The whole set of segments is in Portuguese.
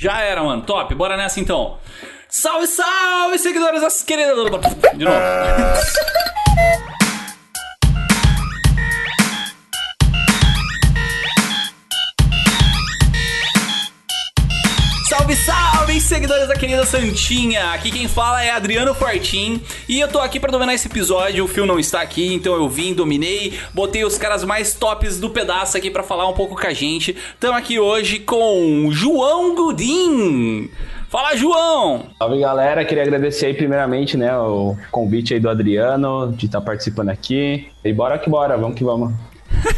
Já era, mano. Top. Bora nessa então. Salve, salve, seguidores das queridas. De novo. seguidores da querida Santinha! Aqui quem fala é Adriano Fortin e eu tô aqui pra dominar esse episódio. O Phil não está aqui, então eu vim, dominei, botei os caras mais tops do pedaço aqui pra falar um pouco com a gente. Estamos aqui hoje com João Gudim. Fala, João! Salve, galera. Queria agradecer aí, primeiramente, né, o convite aí do Adriano de estar tá participando aqui. E bora que bora, vamos que vamos.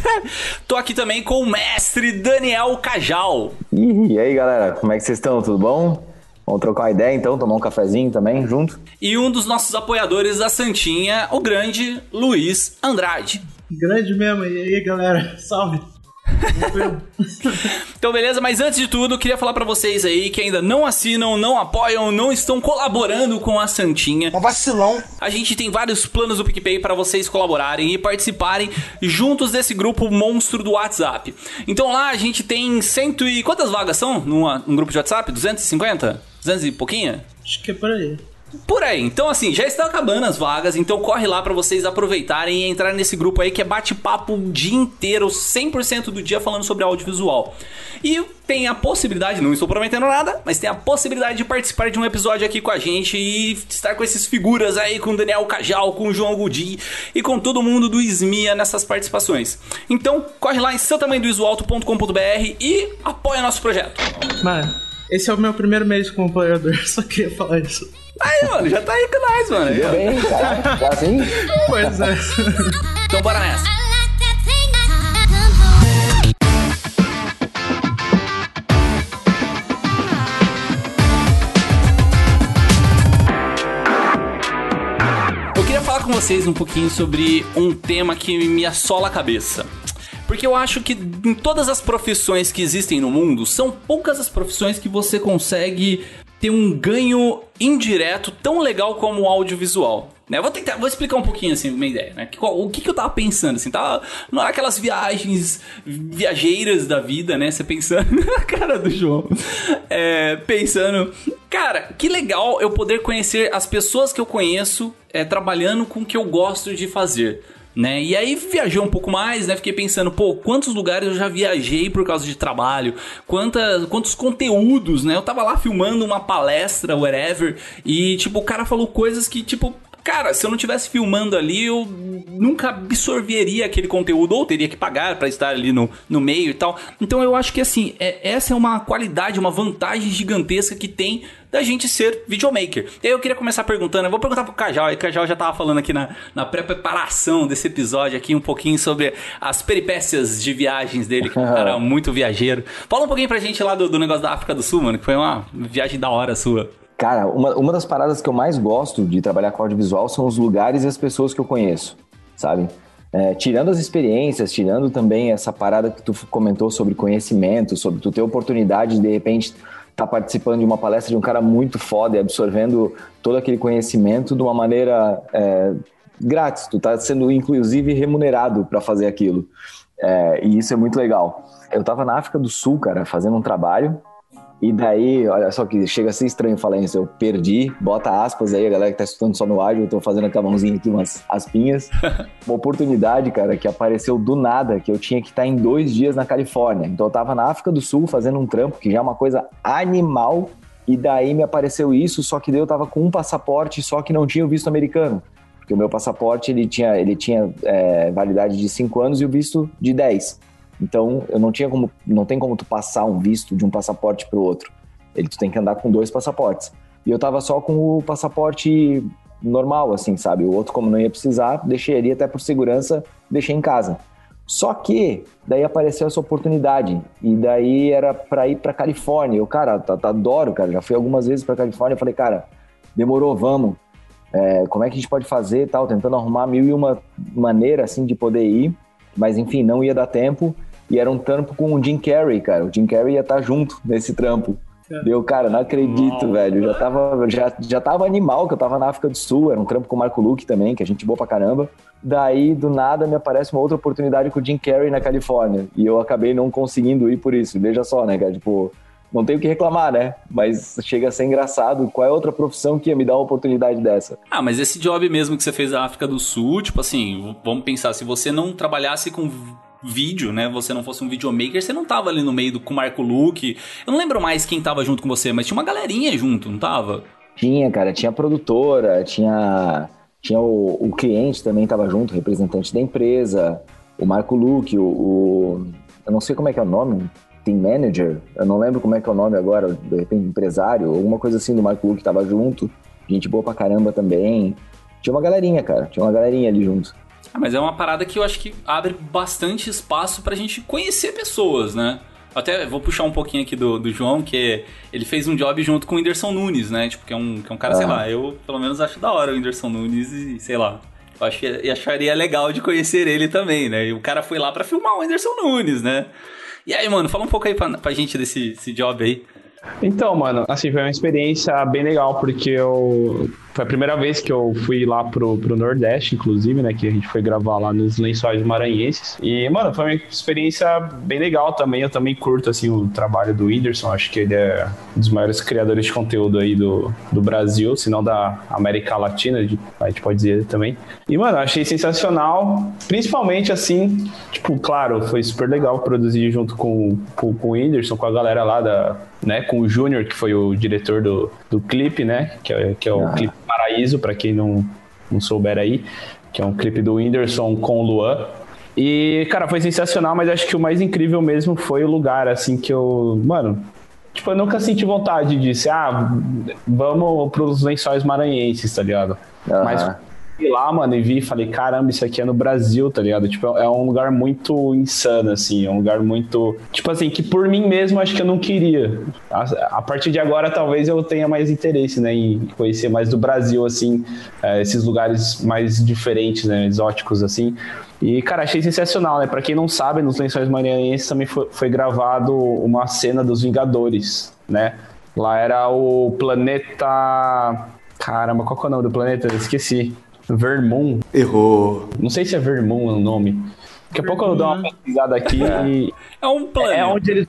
Tô aqui também com o mestre Daniel Cajal. E aí, galera, como é que vocês estão? Tudo bom? Vamos trocar uma ideia então, tomar um cafezinho também junto? E um dos nossos apoiadores da Santinha, o grande Luiz Andrade. Grande mesmo, e aí galera, salve! então, beleza, mas antes de tudo, queria falar para vocês aí que ainda não assinam, não apoiam, não estão colaborando com a Santinha. Um vacilão. A gente tem vários planos do PicPay para vocês colaborarem e participarem juntos desse grupo monstro do WhatsApp. Então lá a gente tem cento e. Quantas vagas são num, num grupo de WhatsApp? 250? 200 e pouquinho? Acho que é por aí. Por aí. Então, assim, já estão acabando as vagas, então corre lá para vocês aproveitarem e entrar nesse grupo aí que é bate-papo o dia inteiro, 100% do dia falando sobre audiovisual. E tem a possibilidade, não estou prometendo nada, mas tem a possibilidade de participar de um episódio aqui com a gente e estar com esses figuras aí, com o Daniel Cajal, com o João Gudi e com todo mundo do SMIA nessas participações. Então, corre lá em seutamendovisualto.com.br e apoia nosso projeto. Mano, esse é o meu primeiro mês como apoiador, só queria falar isso. Aí, mano, já tá aí com nós, mano. Tudo bem, cara. Tá assim? Pois é. então bora nessa. Eu queria falar com vocês um pouquinho sobre um tema que me assola a cabeça. Porque eu acho que em todas as profissões que existem no mundo, são poucas as profissões que você consegue ter um ganho indireto tão legal como o audiovisual. Né? Vou tentar, vou explicar um pouquinho assim, uma ideia, né? O que, que eu tava pensando, assim, tava naquelas viagens viajeiras da vida, né? Você pensando na cara do João, é, pensando, cara, que legal eu poder conhecer as pessoas que eu conheço é, trabalhando com o que eu gosto de fazer né? E aí viajou um pouco mais, né? Fiquei pensando, pô, quantos lugares eu já viajei por causa de trabalho, quantas, quantos conteúdos, né? Eu tava lá filmando uma palestra, whatever, e tipo, o cara falou coisas que, tipo, cara, se eu não tivesse filmando ali, eu nunca absorveria aquele conteúdo ou teria que pagar para estar ali no, no meio e tal. Então eu acho que assim, é, essa é uma qualidade, uma vantagem gigantesca que tem da gente ser videomaker. E aí eu queria começar perguntando, eu vou perguntar pro Cajal, e o Cajal já tava falando aqui na, na pré-preparação desse episódio aqui um pouquinho sobre as peripécias de viagens dele, que é um cara muito viajeiro. Fala um pouquinho pra gente lá do, do negócio da África do Sul, mano, que foi uma viagem da hora sua. Cara, uma, uma das paradas que eu mais gosto de trabalhar com audiovisual são os lugares e as pessoas que eu conheço, sabe? É, tirando as experiências, tirando também essa parada que tu comentou sobre conhecimento, sobre tu ter oportunidade de, de repente tá participando de uma palestra de um cara muito foda e absorvendo todo aquele conhecimento de uma maneira é, grátis. Tu tá sendo inclusive remunerado para fazer aquilo. É, e isso é muito legal. Eu tava na África do Sul, cara, fazendo um trabalho e daí, olha só que chega a ser estranho falar isso. Eu perdi, bota aspas aí, a galera que tá escutando só no áudio, eu tô fazendo com a mãozinha aqui umas aspinhas. Uma oportunidade, cara, que apareceu do nada, que eu tinha que estar tá em dois dias na Califórnia. Então eu tava na África do Sul fazendo um trampo, que já é uma coisa animal. E daí me apareceu isso, só que daí eu tava com um passaporte, só que não tinha o visto americano. Porque o meu passaporte, ele tinha, ele tinha é, validade de cinco anos e o visto de 10. Então, eu não tinha como, não tem como tu passar um visto de um passaporte para o outro. Ele tu tem que andar com dois passaportes. E eu tava só com o passaporte normal, assim, sabe? O outro, como não ia precisar, deixei ali até por segurança, deixei em casa. Só que daí apareceu essa oportunidade e daí era para ir para Califórnia. Eu, cara, tá, tá, adoro, cara. Já fui algumas vezes para Califórnia. Falei, cara, demorou, vamos. É, como é que a gente pode fazer, tal? Tentando arrumar mil e uma maneira assim de poder ir, mas enfim, não ia dar tempo. E era um trampo com o Jim Carrey, cara. O Jim Carrey ia estar tá junto nesse trampo. É. Deu, cara, não acredito, velho. Já tava, já, já tava animal que eu tava na África do Sul, era um trampo com o Marco Luke também, que a gente boa pra caramba. Daí, do nada, me aparece uma outra oportunidade com o Jim Carrey na Califórnia. E eu acabei não conseguindo ir por isso. Veja só, né, cara? Tipo, não tenho o que reclamar, né? Mas chega a ser engraçado. Qual é outra profissão que ia me dar uma oportunidade dessa? Ah, mas esse job mesmo que você fez na África do Sul, tipo assim, vamos pensar, se você não trabalhasse com vídeo, né? Você não fosse um videomaker, você não tava ali no meio do, com o Marco Luke. Eu não lembro mais quem tava junto com você, mas tinha uma galerinha junto, não tava? Tinha, cara. Tinha produtora, tinha, tinha o, o cliente também tava junto, representante da empresa, o Marco Luke, o, o, Eu não sei como é que é o nome, team manager, eu não lembro como é que é o nome agora, de repente empresário, alguma coisa assim do Marco Luke tava junto. Gente boa pra caramba também. Tinha uma galerinha, cara. Tinha uma galerinha ali junto. Ah, mas é uma parada que eu acho que abre bastante espaço pra gente conhecer pessoas, né? Até vou puxar um pouquinho aqui do, do João, que ele fez um job junto com o Whindersson Nunes, né? Tipo, que é um, que é um cara, ah. sei lá, eu pelo menos acho da hora o Whindersson Nunes e sei lá. Eu acho que acharia legal de conhecer ele também, né? E o cara foi lá para filmar o Whindersson Nunes, né? E aí, mano, fala um pouco aí pra, pra gente desse job aí. Então, mano, assim, foi uma experiência bem legal, porque eu. Foi a primeira vez que eu fui lá pro, pro Nordeste, inclusive, né? Que a gente foi gravar lá nos lençóis maranhenses. E, mano, foi uma experiência bem legal também. Eu também curto, assim, o trabalho do Whindersson. Acho que ele é um dos maiores criadores de conteúdo aí do, do Brasil, se não da América Latina, a gente pode dizer também. E, mano, achei sensacional. Principalmente, assim, tipo, claro, foi super legal produzir junto com, com, com o Whindersson, com a galera lá da né, com o Júnior, que foi o diretor do, do clipe, né, que é, que é o ah. clipe Paraíso, para quem não, não souber aí, que é um clipe do Whindersson com o Luan. E, cara, foi sensacional, mas acho que o mais incrível mesmo foi o lugar, assim, que eu, mano, tipo, eu nunca senti vontade de dizer, ah, vamos pros lençóis maranhenses, tá ligado? Uhum. Mas lá, mano, e vi e falei, caramba, isso aqui é no Brasil, tá ligado? Tipo, é um lugar muito insano, assim, é um lugar muito. Tipo assim, que por mim mesmo acho que eu não queria. A, a partir de agora, talvez eu tenha mais interesse, né, em conhecer mais do Brasil, assim, é, esses lugares mais diferentes, né, exóticos, assim. E, cara, achei sensacional, né? Pra quem não sabe, nos Lençóis Maranhenses também foi, foi gravado uma cena dos Vingadores, né? Lá era o planeta. Caramba, qual que é o nome do planeta? Eu esqueci. Vermont. Errou. Não sei se é Vermont o nome. Daqui a pouco eu dou uma pesquisada aqui é. e. É um plano. É onde eles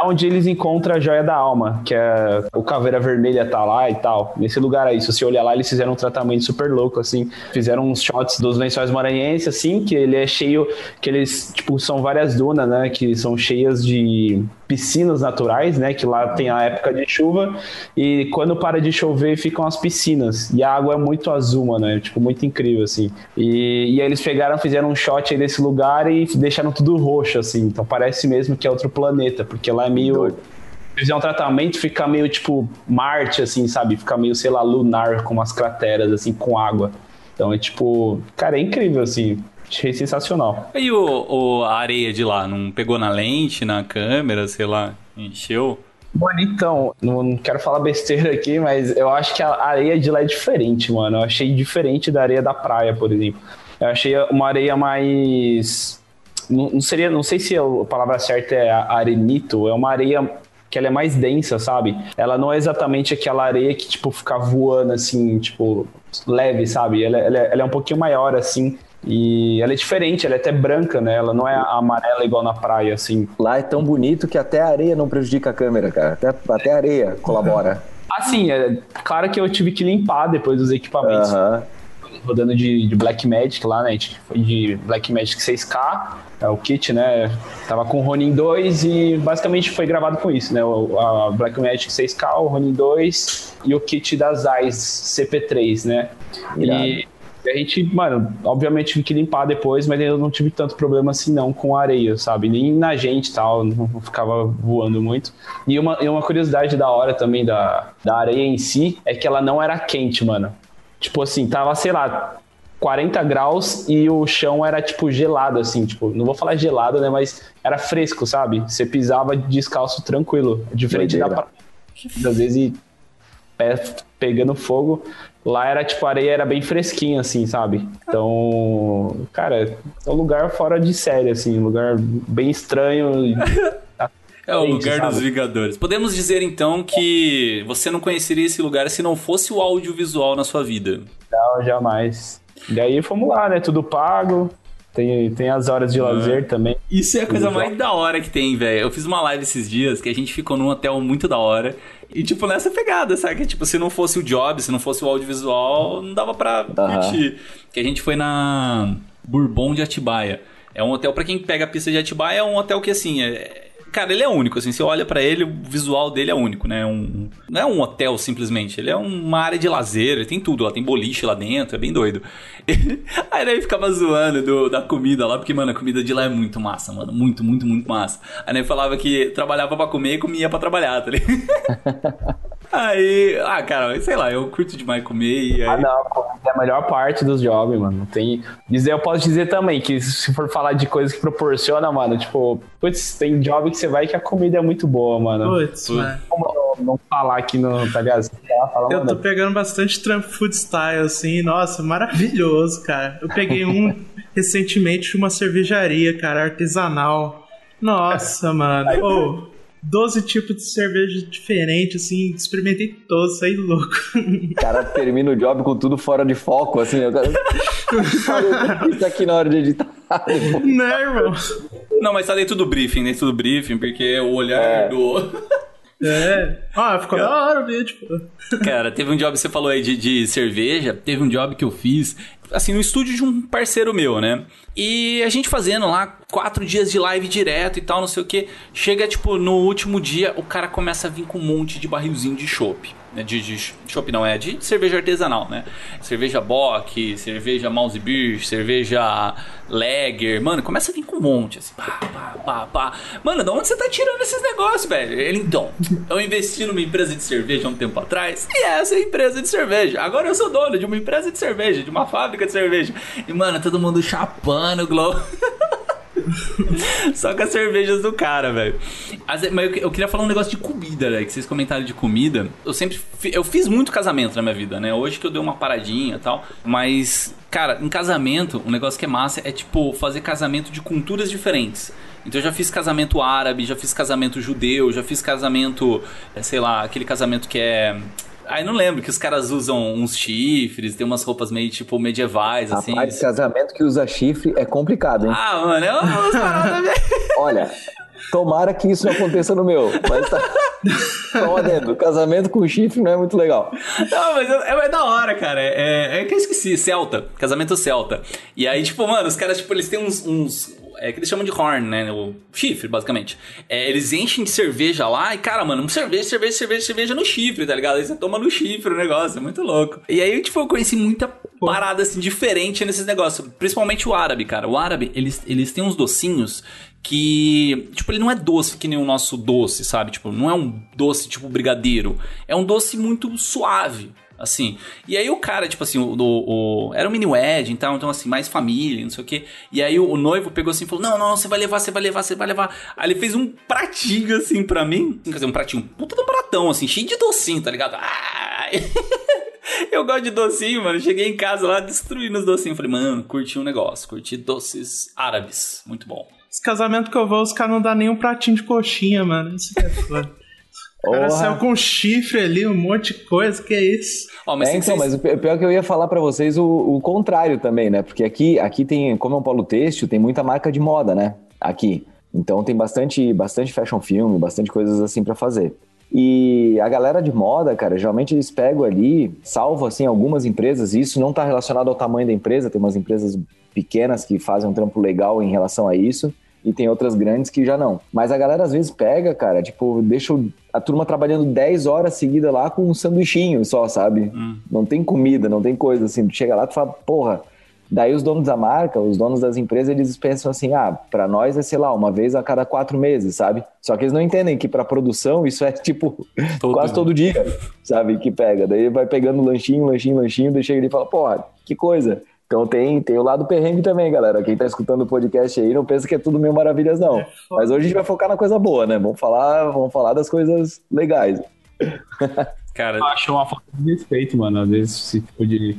é onde eles encontram a joia da alma, que é o caveira vermelha tá lá e tal. Nesse lugar aí, se você olhar lá, eles fizeram um tratamento super louco, assim. Fizeram uns shots dos lençóis maranhenses, assim, que ele é cheio, que eles, tipo, são várias dunas, né, que são cheias de piscinas naturais, né, que lá tem a época de chuva, e quando para de chover, ficam as piscinas. E a água é muito azul, mano, é, tipo, muito incrível, assim. E, e aí eles pegaram, fizeram um shot aí desse lugar e deixaram tudo roxo, assim. Então parece mesmo que é outro planeta, porque lá é meio. Fizer um tratamento, fica meio tipo Marte, assim, sabe? Fica meio, sei lá, lunar, com umas crateras, assim, com água. Então é tipo. Cara, é incrível, assim. Achei sensacional. E o, o, a areia de lá? Não pegou na lente, na câmera, sei lá? Encheu? Mano, então, não quero falar besteira aqui, mas eu acho que a areia de lá é diferente, mano. Eu achei diferente da areia da praia, por exemplo. Eu achei uma areia mais não, seria, não sei se a palavra certa é arenito, é uma areia que ela é mais densa, sabe? Ela não é exatamente aquela areia que, tipo, fica voando, assim, tipo, leve, sabe? Ela, ela, ela é um pouquinho maior, assim, e ela é diferente, ela é até branca, né? Ela não é amarela igual na praia, assim. Lá é tão bonito que até a areia não prejudica a câmera, cara. Até, até a areia colabora. Assim, é claro que eu tive que limpar depois dos equipamentos. Uhum. Rodando de, de Black Magic lá, né? A gente foi de Black Magic 6K é o kit, né? Tava com o Ronin 2 e basicamente foi gravado com isso, né? O, a Black Magic 6K, o Ronin 2 e o kit das Zeiss CP3, né? E a gente, mano, obviamente tive que limpar depois, mas eu não tive tanto problema assim não com a areia, sabe? Nem na gente e tal, não ficava voando muito. E uma, e uma curiosidade da hora também da, da areia em si é que ela não era quente, mano. Tipo assim, tava, sei lá, 40 graus e o chão era tipo gelado, assim, tipo, não vou falar gelado, né? Mas era fresco, sabe? Você pisava descalço tranquilo. Diferente Doideira. da. Às vezes pé pegando fogo. Lá era tipo, a areia era bem fresquinha, assim, sabe? Então, cara, é um lugar fora de série, assim, um lugar bem estranho. É o lugar sabe? dos Vingadores. Podemos dizer então que você não conheceria esse lugar se não fosse o audiovisual na sua vida. Não, jamais. E aí fomos lá, né? Tudo pago. Tem, tem as horas de lazer também. Isso é a coisa mais da hora que tem, velho. Eu fiz uma live esses dias que a gente ficou num hotel muito da hora. E, tipo, nessa pegada, sabe? Que, tipo, se não fosse o job, se não fosse o audiovisual, não dava pra curtir. Que a gente foi na Bourbon de Atibaia. É um hotel, pra quem pega a pista de Atibaia, é um hotel que, assim, é, Cara, ele é único, assim, você olha para ele, o visual dele é único, né? Um, não é um hotel simplesmente, ele é uma área de lazer, ele tem tudo lá, tem boliche lá dentro, é bem doido. Aí ele ficava zoando do, da comida lá, porque, mano, a comida de lá é muito massa, mano, muito, muito, muito massa. Aí ele falava que trabalhava para comer e comia para trabalhar, tá ligado? Aí, ah, cara, sei lá, eu curto demais comer e aí... Ah, não, é a melhor parte dos jobs, mano. Tem. Dizer, eu posso dizer também que se for falar de coisas que proporciona, mano, tipo, putz, tem job que você vai que a comida é muito boa, mano. Putz, mano. Como não, não falar aqui no, tá ligado? Fala, eu tô pegando bastante trampo food style, assim, nossa, maravilhoso, cara. Eu peguei um recentemente de uma cervejaria, cara, artesanal. Nossa, mano. Oh, 12 tipos de cerveja diferentes, assim, experimentei todos, saí louco. O cara termina o job com tudo fora de foco, assim, eu quero... isso aqui na hora de editar. Não, irmão. Não, mas tá dentro do briefing, dentro do briefing, porque o olhar é. do... É. Ah, ficou da hora o vídeo, Cara, teve um job, você falou aí de, de cerveja, teve um job que eu fiz, assim, no estúdio de um parceiro meu, né? E a gente fazendo lá quatro dias de live direto e tal, não sei o que. Chega, tipo, no último dia, o cara começa a vir com um monte de barrilzinho de chopp. Né? De, de não, é de cerveja artesanal, né? Cerveja Bock, cerveja Mouse Beer, cerveja Lager. Mano, começa a vir com um monte, assim. Pá, pá, pá, pá. Mano, de onde você tá tirando esses negócios, velho? Ele, então, eu investi numa empresa de cerveja há um tempo atrás. E essa é a empresa de cerveja. Agora eu sou dono de uma empresa de cerveja, de uma fábrica de cerveja. E, mano, todo mundo chapando o Globo. Só com as cervejas do cara, velho. Mas eu queria falar um negócio de comida, né? Que vocês comentaram de comida. Eu sempre. Eu fiz muito casamento na minha vida, né? Hoje que eu dei uma paradinha e tal. Mas, cara, em casamento, um negócio que é massa é tipo fazer casamento de culturas diferentes. Então eu já fiz casamento árabe, já fiz casamento judeu, já fiz casamento, é, sei lá, aquele casamento que é Aí não lembro que os caras usam uns chifres, tem umas roupas meio tipo medievais, assim. Rapaz, casamento que usa chifre é complicado, hein? Ah, mano, é umas paradas Olha, tomara que isso não aconteça no meu, mas tá. Adendo, casamento com chifre não é muito legal. Não, mas é, é da hora, cara. É, é, é que eu esqueci, celta. Casamento celta. E aí, tipo, mano, os caras, tipo, eles têm uns, uns é que eles chamam de horn, né? O chifre, basicamente. É, eles enchem de cerveja lá e, cara, mano, cerveja, cerveja, cerveja, cerveja no chifre, tá ligado? Aí você toma no chifre o negócio, é muito louco. E aí, tipo, eu conheci muita parada, assim, diferente nesses negócios. Principalmente o árabe, cara. O árabe, eles, eles têm uns docinhos que, tipo, ele não é doce que nem o nosso doce, sabe? Tipo, não é um doce tipo brigadeiro. É um doce muito suave assim. E aí o cara, tipo assim, o, o, o era um mini wedding, então, então assim, mais família, não sei o quê. E aí o, o, noivo pegou assim e falou: "Não, não, você vai levar, você vai levar, você vai levar". Aí ele fez um pratinho assim para mim, quer dizer, um pratinho, puta de um pratão assim, cheio de docinho, tá ligado? Ah! Eu gosto de docinho, mano. Cheguei em casa lá destruindo os docinhos. Falei, mano, curti um negócio. Curti doces árabes. Muito bom. Esse casamento que eu vou, os caras não dão nem um pratinho de coxinha, mano. Isso que é foda. O cara saiu com chifre ali, um monte de coisa, que é isso? Oh, mas, é, então, mas o pior é que eu ia falar para vocês o, o, contrário também, né? Porque aqui, aqui tem, como é um polo têxtil, tem muita marca de moda, né? Aqui. Então tem bastante, bastante fashion film, bastante coisas assim para fazer. E a galera de moda, cara, geralmente eles pegam ali, salvo assim algumas empresas, e isso não está relacionado ao tamanho da empresa, tem umas empresas pequenas que fazem um trampo legal em relação a isso e tem outras grandes que já não. Mas a galera às vezes pega, cara, tipo, deixa a turma trabalhando 10 horas seguidas lá com um sanduichinho só, sabe? Hum. Não tem comida, não tem coisa assim. Tu chega lá e fala, porra. Daí os donos da marca, os donos das empresas, eles pensam assim, ah, para nós é, sei lá, uma vez a cada quatro meses, sabe? Só que eles não entendem que para produção isso é, tipo, todo quase todo dia, sabe? Que pega. Daí vai pegando lanchinho, lanchinho, lanchinho, daí chega ali e fala, porra, que coisa. Então tem, tem o lado perrengue também, galera. Quem tá escutando o podcast aí não pensa que é tudo mil maravilhas, não. É Mas hoje a gente vai focar na coisa boa, né? Vamos falar, vamos falar das coisas legais. Cara, eu acho uma falta de respeito, mano. Às vezes esse tipo de,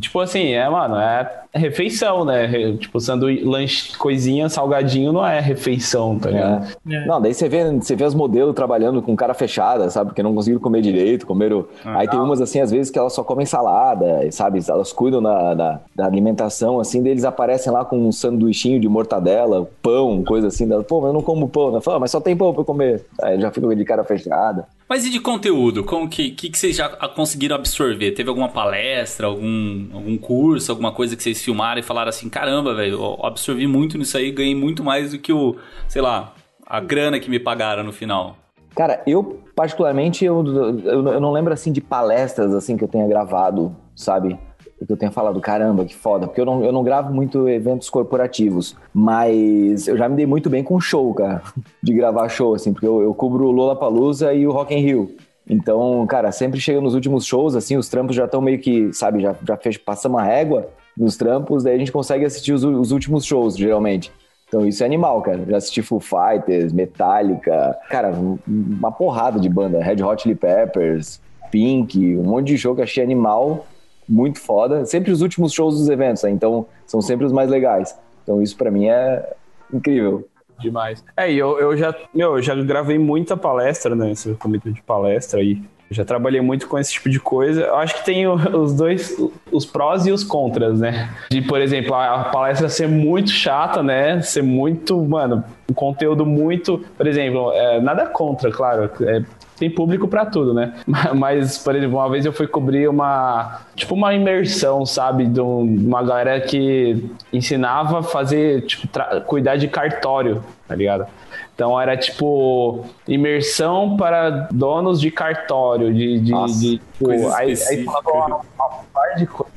Tipo assim, é, mano, é refeição, né? Tipo, sanduíche, lanche, coisinha, salgadinho não é refeição, tá ligado? É. É. Não, daí você vê, você vê as modelos trabalhando com cara fechada, sabe? Porque não conseguiram comer direito, comeram. Ah, Aí tem umas assim, às vezes, que elas só comem salada, sabe? Elas cuidam da, da, da alimentação, assim, deles aparecem lá com um sanduichinho de mortadela, pão, coisa assim. Dela, Pô, mas eu não como pão, né? Fala, mas só tem pão pra comer. Aí já fica de cara fechada. Mas e de conteúdo? Como que, que, que vocês já conseguiram absorver? Teve alguma palestra, algum, algum curso, alguma coisa que vocês filmaram e falaram assim, caramba, velho, absorvi muito nisso aí, ganhei muito mais do que o, sei lá, a grana que me pagaram no final. Cara, eu particularmente, eu, eu, eu não lembro assim de palestras assim que eu tenha gravado, sabe? Que eu tenha falado, caramba, que foda, porque eu não, eu não gravo muito eventos corporativos, mas eu já me dei muito bem com show, cara, de gravar show, assim, porque eu, eu cubro o Lollapalooza e o Rock in Rio. Então, cara, sempre chega nos últimos shows, assim, os trampos já estão meio que, sabe, já, já fez, passamos a régua nos trampos, daí a gente consegue assistir os, os últimos shows, geralmente. Então isso é animal, cara. Já assisti Foo Fighters, Metallica, cara, uma porrada de banda. Red Hot Chili Peppers, Pink, um monte de show que achei animal, muito foda. Sempre os últimos shows dos eventos, né? então são sempre os mais legais. Então isso para mim é incrível. Demais. É, e eu, eu já, meu, eu já gravei muita palestra, né? Esse comitê de palestra aí. Já trabalhei muito com esse tipo de coisa. Eu acho que tem os dois, os prós e os contras, né? De, por exemplo, a palestra ser muito chata, né? Ser muito, mano, um conteúdo muito. Por exemplo, é, nada contra, claro. É, tem público para tudo, né? Mas, por exemplo, uma vez eu fui cobrir uma, tipo, uma imersão, sabe, de uma galera que ensinava a fazer, tipo, cuidar de cartório, tá ligado? Então era tipo imersão para donos de cartório, de. de, de tipo, aí, aí falava uma, uma par de coisas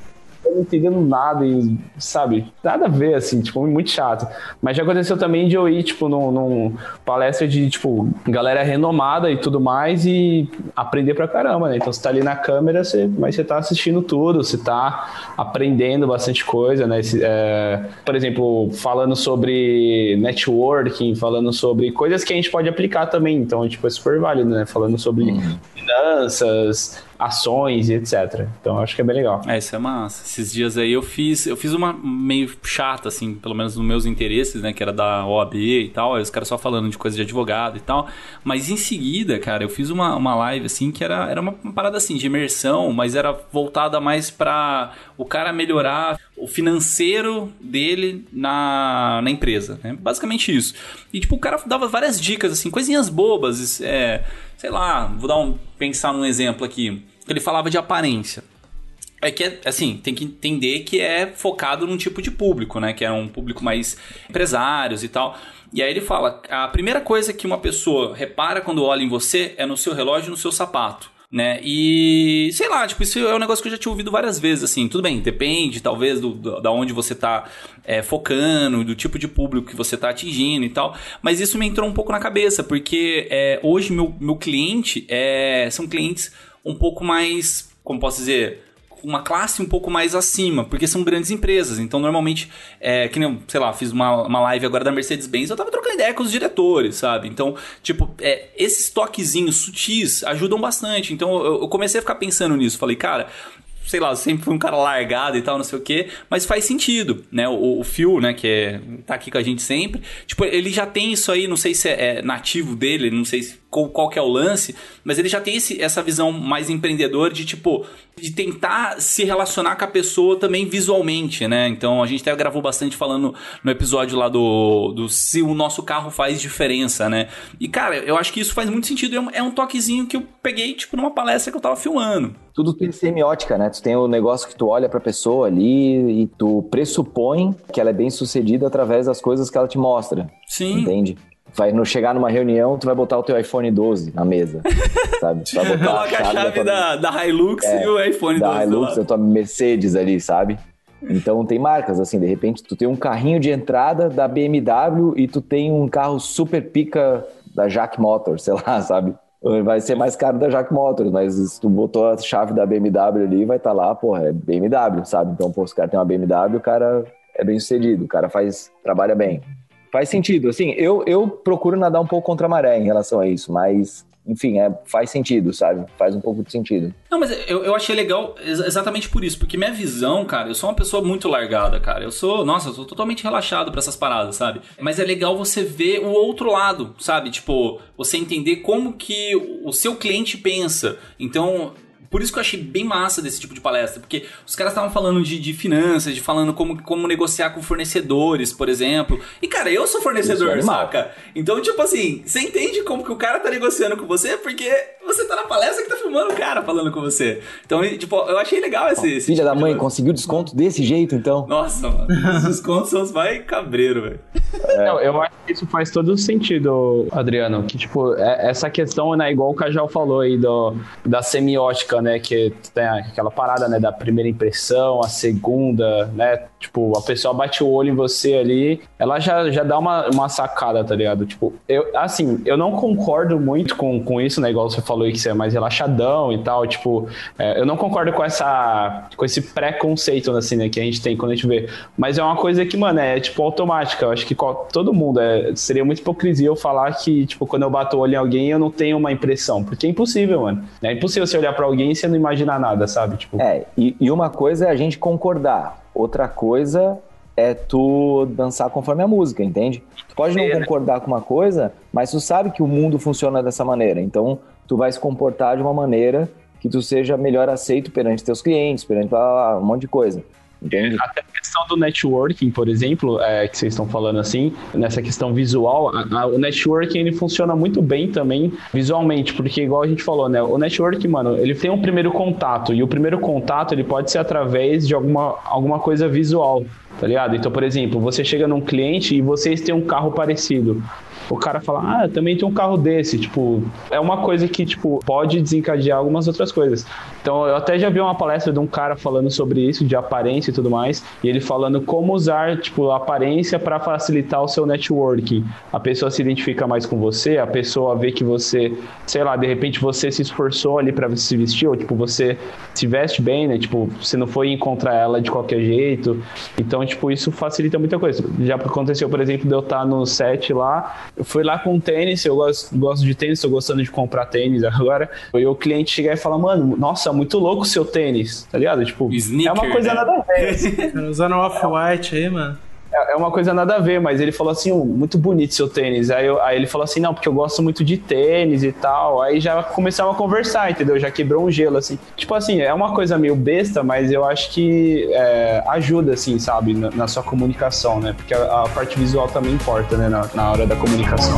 não entendendo nada e, sabe, nada a ver, assim, tipo, muito chato. Mas já aconteceu também de eu ir, tipo, num, num palestra de, tipo, galera renomada e tudo mais e aprender pra caramba, né? Então você tá ali na câmera, você, mas você tá assistindo tudo, você tá aprendendo bastante coisa, né? É, por exemplo, falando sobre networking, falando sobre coisas que a gente pode aplicar também, então, tipo, é super válido, né? Falando sobre uhum. Finanças, ações e etc. Então acho que é bem legal. É, isso é massa. Esses dias aí eu fiz, eu fiz uma meio chata, assim, pelo menos nos meus interesses, né? Que era da OAB e tal. Aí os caras só falando de coisa de advogado e tal. Mas em seguida, cara, eu fiz uma, uma live, assim, que era, era uma, parada assim, de imersão, mas era voltada mais para o cara melhorar o financeiro dele na, na empresa. Né? Basicamente isso. E tipo, o cara dava várias dicas, assim, coisinhas bobas. É, sei lá, vou dar um. pensar num exemplo aqui ele falava de aparência. É que, assim, tem que entender que é focado num tipo de público, né? Que é um público mais empresários e tal. E aí ele fala: a primeira coisa que uma pessoa repara quando olha em você é no seu relógio e no seu sapato. Né? E sei lá, tipo, isso é um negócio que eu já tinha ouvido várias vezes, assim, tudo bem, depende, talvez, do, do da onde você tá é, focando, do tipo de público que você tá atingindo e tal. Mas isso me entrou um pouco na cabeça, porque é, hoje meu, meu cliente é, são clientes um pouco mais, como posso dizer, uma classe um pouco mais acima, porque são grandes empresas. Então, normalmente, é, que nem, sei lá, fiz uma, uma live agora da Mercedes-Benz, eu tava trocando ideia com os diretores, sabe? Então, tipo, é, esses toquezinhos sutis ajudam bastante. Então, eu, eu comecei a ficar pensando nisso. Falei, cara, sei lá, sempre fui um cara largado e tal, não sei o quê, mas faz sentido, né? O, o Phil, né, que é, tá aqui com a gente sempre, tipo, ele já tem isso aí, não sei se é, é nativo dele, não sei qual, qual que é o lance, mas ele já tem esse, essa visão mais empreendedora de, tipo, de tentar se relacionar com a pessoa também visualmente, né? Então a gente até gravou bastante falando no episódio lá do, do se o nosso carro faz diferença, né? E cara, eu acho que isso faz muito sentido. É um, é um toquezinho que eu peguei, tipo, numa palestra que eu tava filmando. Tudo tem semiótica, né? Tu tem o negócio que tu olha pra pessoa ali e tu pressupõe que ela é bem sucedida através das coisas que ela te mostra. Sim. Entende? Vai no, chegar numa reunião, tu vai botar o teu iPhone 12 na mesa, sabe? Tu vai botar Coloca a chave, chave da, da, da, Hilux é, e o iPhone da 12. Da Hilux, a tua Mercedes ali, sabe? Então tem marcas, assim, de repente tu tem um carrinho de entrada da BMW e tu tem um carro super pica da Jack Motors, sei lá, sabe? Vai ser mais caro da Jack Motors, mas se tu botou a chave da BMW ali, vai estar tá lá, porra, é BMW, sabe? Então, pô, se o cara tem uma BMW, o cara é bem sucedido, o cara faz, trabalha bem. Faz sentido. Assim, eu, eu procuro nadar um pouco contra a maré em relação a isso, mas enfim, é, faz sentido, sabe? Faz um pouco de sentido. Não, mas eu, eu achei legal exatamente por isso, porque minha visão, cara, eu sou uma pessoa muito largada, cara. Eu sou, nossa, eu sou totalmente relaxado para essas paradas, sabe? Mas é legal você ver o outro lado, sabe? Tipo, você entender como que o seu cliente pensa. Então, por isso que eu achei bem massa desse tipo de palestra, porque os caras estavam falando de, de, finanças, de falando como, como negociar com fornecedores, por exemplo. E, cara, eu sou fornecedor, é saca? Então, tipo assim, você entende como que o cara tá negociando com você, porque você tá na palestra que tá filmando o cara falando com você. Então, tipo, eu achei legal esse. esse Filha tipo da mãe, de... conseguiu desconto desse jeito, então? Nossa, mano. Os descontos são os mais cabreiro, velho. É. eu acho que isso faz todo sentido, Adriano. Que, tipo, é, essa questão, né, igual o Cajal falou aí do, da semiótica, né? Que tem aquela parada, né, da primeira impressão, a segunda, né? Tipo, a pessoa bate o olho em você ali, ela já, já dá uma, uma sacada, tá ligado? Tipo, eu, assim, eu não concordo muito com, com isso, né? Igual você falou aí que você é mais relaxadão e tal. Tipo, é, eu não concordo com essa. com esse preconceito, assim, né, que a gente tem quando a gente vê. Mas é uma coisa que, mano, é tipo automática. Eu acho que todo mundo. É, seria muito hipocrisia eu falar que, tipo, quando eu bato o olho em alguém, eu não tenho uma impressão. Porque é impossível, mano. É impossível você olhar para alguém e você não imaginar nada, sabe? Tipo... É, e, e uma coisa é a gente concordar. Outra coisa é tu dançar conforme a música, entende? Tu pode não né? concordar com uma coisa, mas tu sabe que o mundo funciona dessa maneira. Então, tu vai se comportar de uma maneira que tu seja melhor aceito perante teus clientes, perante um monte de coisa. Entende? Até a questão do networking, por exemplo, é, que vocês estão falando assim, nessa questão visual, a, a, o networking ele funciona muito bem também visualmente, porque igual a gente falou, né, o networking, mano, ele tem um primeiro contato, e o primeiro contato ele pode ser através de alguma, alguma coisa visual, tá ligado? Então, por exemplo, você chega num cliente e vocês têm um carro parecido o cara fala, ah, também tenho um carro desse. Tipo, é uma coisa que, tipo, pode desencadear algumas outras coisas. Então, eu até já vi uma palestra de um cara falando sobre isso, de aparência e tudo mais, e ele falando como usar, tipo, a aparência para facilitar o seu networking. A pessoa se identifica mais com você, a pessoa vê que você, sei lá, de repente você se esforçou ali para se vestir, ou, tipo, você se veste bem, né? Tipo, você não foi encontrar ela de qualquer jeito. Então, tipo, isso facilita muita coisa. Já aconteceu, por exemplo, de eu estar no set lá, eu fui lá com tênis, eu gosto, gosto de tênis, tô gostando de comprar tênis agora. E o cliente chegar e falar, mano, nossa, muito louco o seu tênis, tá ligado? Tipo, Sneaker, é uma coisa né? nada a ver. Usando off-white aí, mano. É, é uma coisa nada a ver, mas ele falou assim, muito bonito seu tênis. Aí, eu, aí ele falou assim, não, porque eu gosto muito de tênis e tal. Aí já começamos a conversar, entendeu? Já quebrou um gelo, assim. Tipo assim, é uma coisa meio besta, mas eu acho que é, ajuda, assim, sabe, na, na, sua comunicação, né? Porque a, a, parte visual também importa, né, na, na hora da comunicação.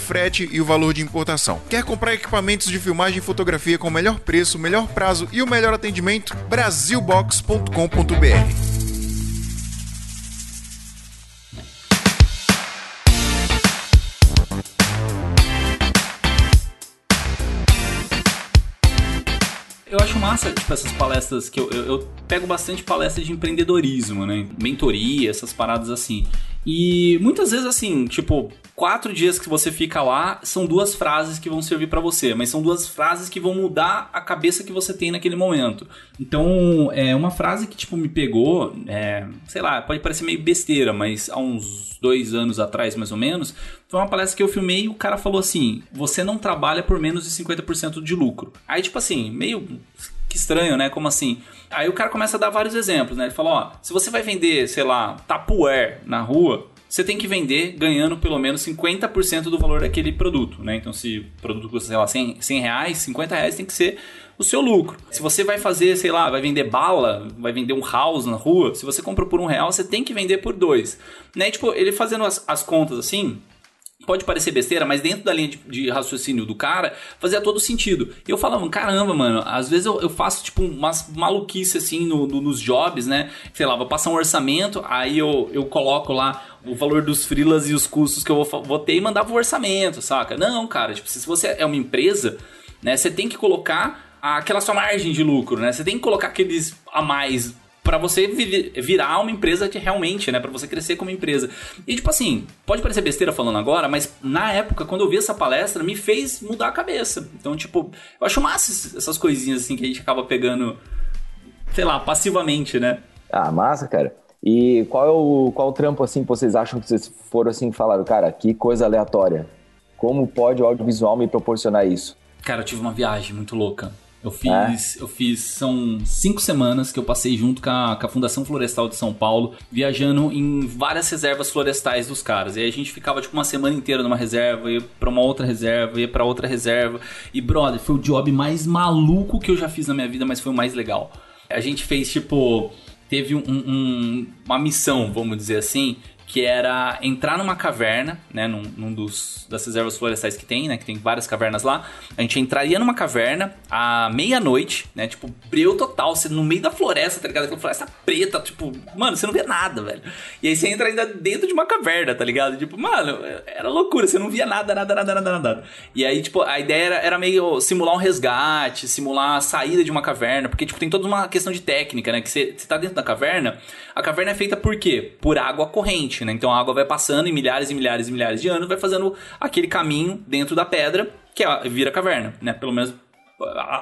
frete e o valor de importação. Quer comprar equipamentos de filmagem e fotografia com o melhor preço, melhor prazo e o melhor atendimento? Brasilbox.com.br eu acho massa, tipo, essas palestras que eu, eu, eu, pego bastante palestras de empreendedorismo, né? Mentoria, essas paradas assim. E muitas vezes, assim, tipo, quatro dias que você fica lá são duas frases que vão servir para você, mas são duas frases que vão mudar a cabeça que você tem naquele momento. Então, é uma frase que, tipo, me pegou, é, sei lá, pode parecer meio besteira, mas há uns dois anos atrás, mais ou menos, foi uma palestra que eu filmei e o cara falou assim: você não trabalha por menos de 50% de lucro. Aí, tipo assim, meio que estranho, né? Como assim? Aí o cara começa a dar vários exemplos, né? Ele falou, ó, se você vai vender, sei lá, Tupperware na rua, você tem que vender ganhando pelo menos 50% do valor daquele produto, né? Então se o produto custa, sei lá, 100, 100 reais, 50 reais tem que ser o seu lucro. Se você vai fazer, sei lá, vai vender bala, vai vender um house na rua, se você compra por um real, você tem que vender por dois. Né? E, tipo, ele fazendo as, as contas assim, pode parecer besteira, mas dentro da linha de, de raciocínio do cara, fazia todo sentido. Eu falava, caramba, mano, às vezes eu, eu faço, tipo, umas maluquice assim no, no, nos jobs, né? Sei lá, vou passar um orçamento, aí eu, eu coloco lá o valor dos freelas e os custos que eu vou, vou ter e mandar pro orçamento, saca? Não, cara, tipo, se você é uma empresa, né, você tem que colocar aquela sua margem de lucro, né? Você tem que colocar aqueles a mais para você virar uma empresa que realmente, né, para você crescer como empresa. E tipo assim, pode parecer besteira falando agora, mas na época quando eu vi essa palestra me fez mudar a cabeça. Então, tipo, eu acho massa essas coisinhas assim que a gente acaba pegando, sei lá, passivamente, né? Ah, massa, cara. E qual é o qual trampo assim que vocês acham que vocês foram assim falaram, cara, que coisa aleatória. Como pode o audiovisual me proporcionar isso? Cara, eu tive uma viagem muito louca. Eu fiz, é. eu fiz, são cinco semanas que eu passei junto com a, com a, Fundação Florestal de São Paulo, viajando em várias reservas florestais dos caras. E aí a gente ficava tipo uma semana inteira numa reserva, ia pra uma outra reserva, ia pra outra reserva. E brother, foi o job mais maluco que eu já fiz na minha vida, mas foi o mais legal. A gente fez tipo. Teve um, um, uma missão, vamos dizer assim, que era entrar numa caverna, né, num, num, dos das reservas florestais que tem, né, que tem várias cavernas lá. A gente entraria numa caverna à meia-noite, né, tipo, breu total, você no meio da floresta, tá ligado? Aquela floresta preta, tipo, mano, você não vê nada, velho. E aí você entra ainda dentro de uma caverna, tá ligado? Tipo, mano, era loucura, você não via nada, nada, nada, nada, nada. E aí, tipo, a ideia era, era meio simular um resgate, simular a saída de uma caverna, porque, tipo, tem toda uma questão de técnica, né, que você, você tá dentro da caverna, a caverna é feita por quê? Por água corrente né? Então a água vai passando em milhares e milhares e milhares de anos, vai fazendo aquele caminho dentro da pedra, que é, vira caverna, né? Pelo menos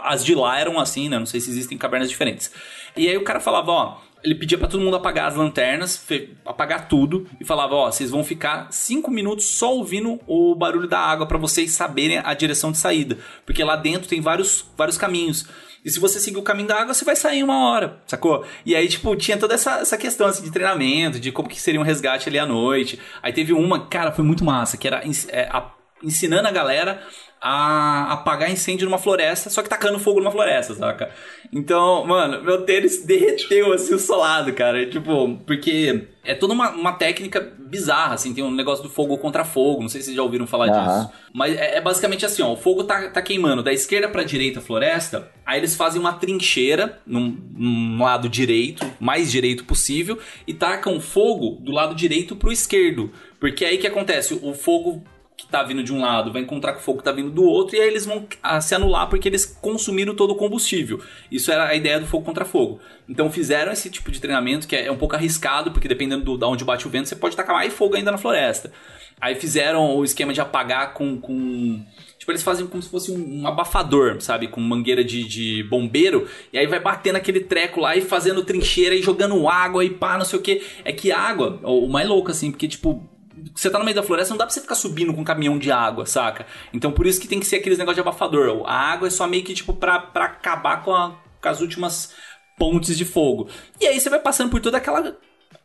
as de lá eram assim, né? Não sei se existem cavernas diferentes. E aí o cara falava, ó, ele pedia para todo mundo apagar as lanternas, apagar tudo e falava, ó, vocês vão ficar cinco minutos só ouvindo o barulho da água para vocês saberem a direção de saída, porque lá dentro tem vários vários caminhos. E se você seguir o caminho da água, você vai sair uma hora, sacou? E aí, tipo, tinha toda essa, essa questão assim, de treinamento, de como que seria um resgate ali à noite. Aí teve uma, cara, foi muito massa, que era é, a, ensinando a galera a apagar incêndio numa floresta, só que tacando fogo numa floresta, saca? Então, mano, meu tênis derreteu assim o solado, cara. Tipo, porque é toda uma, uma técnica bizarra, assim, tem um negócio do fogo contra fogo, não sei se vocês já ouviram falar uhum. disso. Mas é, é, basicamente assim, ó, o fogo tá, tá queimando da esquerda pra direita a floresta, aí eles fazem uma trincheira num, num lado direito, mais direito possível, e tacam fogo do lado direito pro esquerdo. Porque aí que acontece? O fogo que tá vindo de um lado vai encontrar com o fogo que tá vindo do outro e aí eles vão se anular porque eles consumiram todo o combustível. Isso era a ideia do fogo contra fogo. Então fizeram esse tipo de treinamento que é um pouco arriscado, porque dependendo do, de onde bate o vento, você pode tacar mais fogo ainda na floresta. Aí fizeram o esquema de apagar com. com tipo, eles fazem como se fosse um, um abafador, sabe? Com mangueira de, de, bombeiro. E aí vai batendo aquele treco lá e fazendo trincheira e jogando água e pá, não sei o que. É que água, o mais louco assim, porque, tipo, você tá no meio da floresta, não dá pra você ficar subindo com um caminhão de água, saca? Então por isso que tem que ser aqueles negócios de abafador. A água é só meio que tipo pra, pra acabar com, a, com as últimas pontes de fogo. E aí você vai passando por toda aquela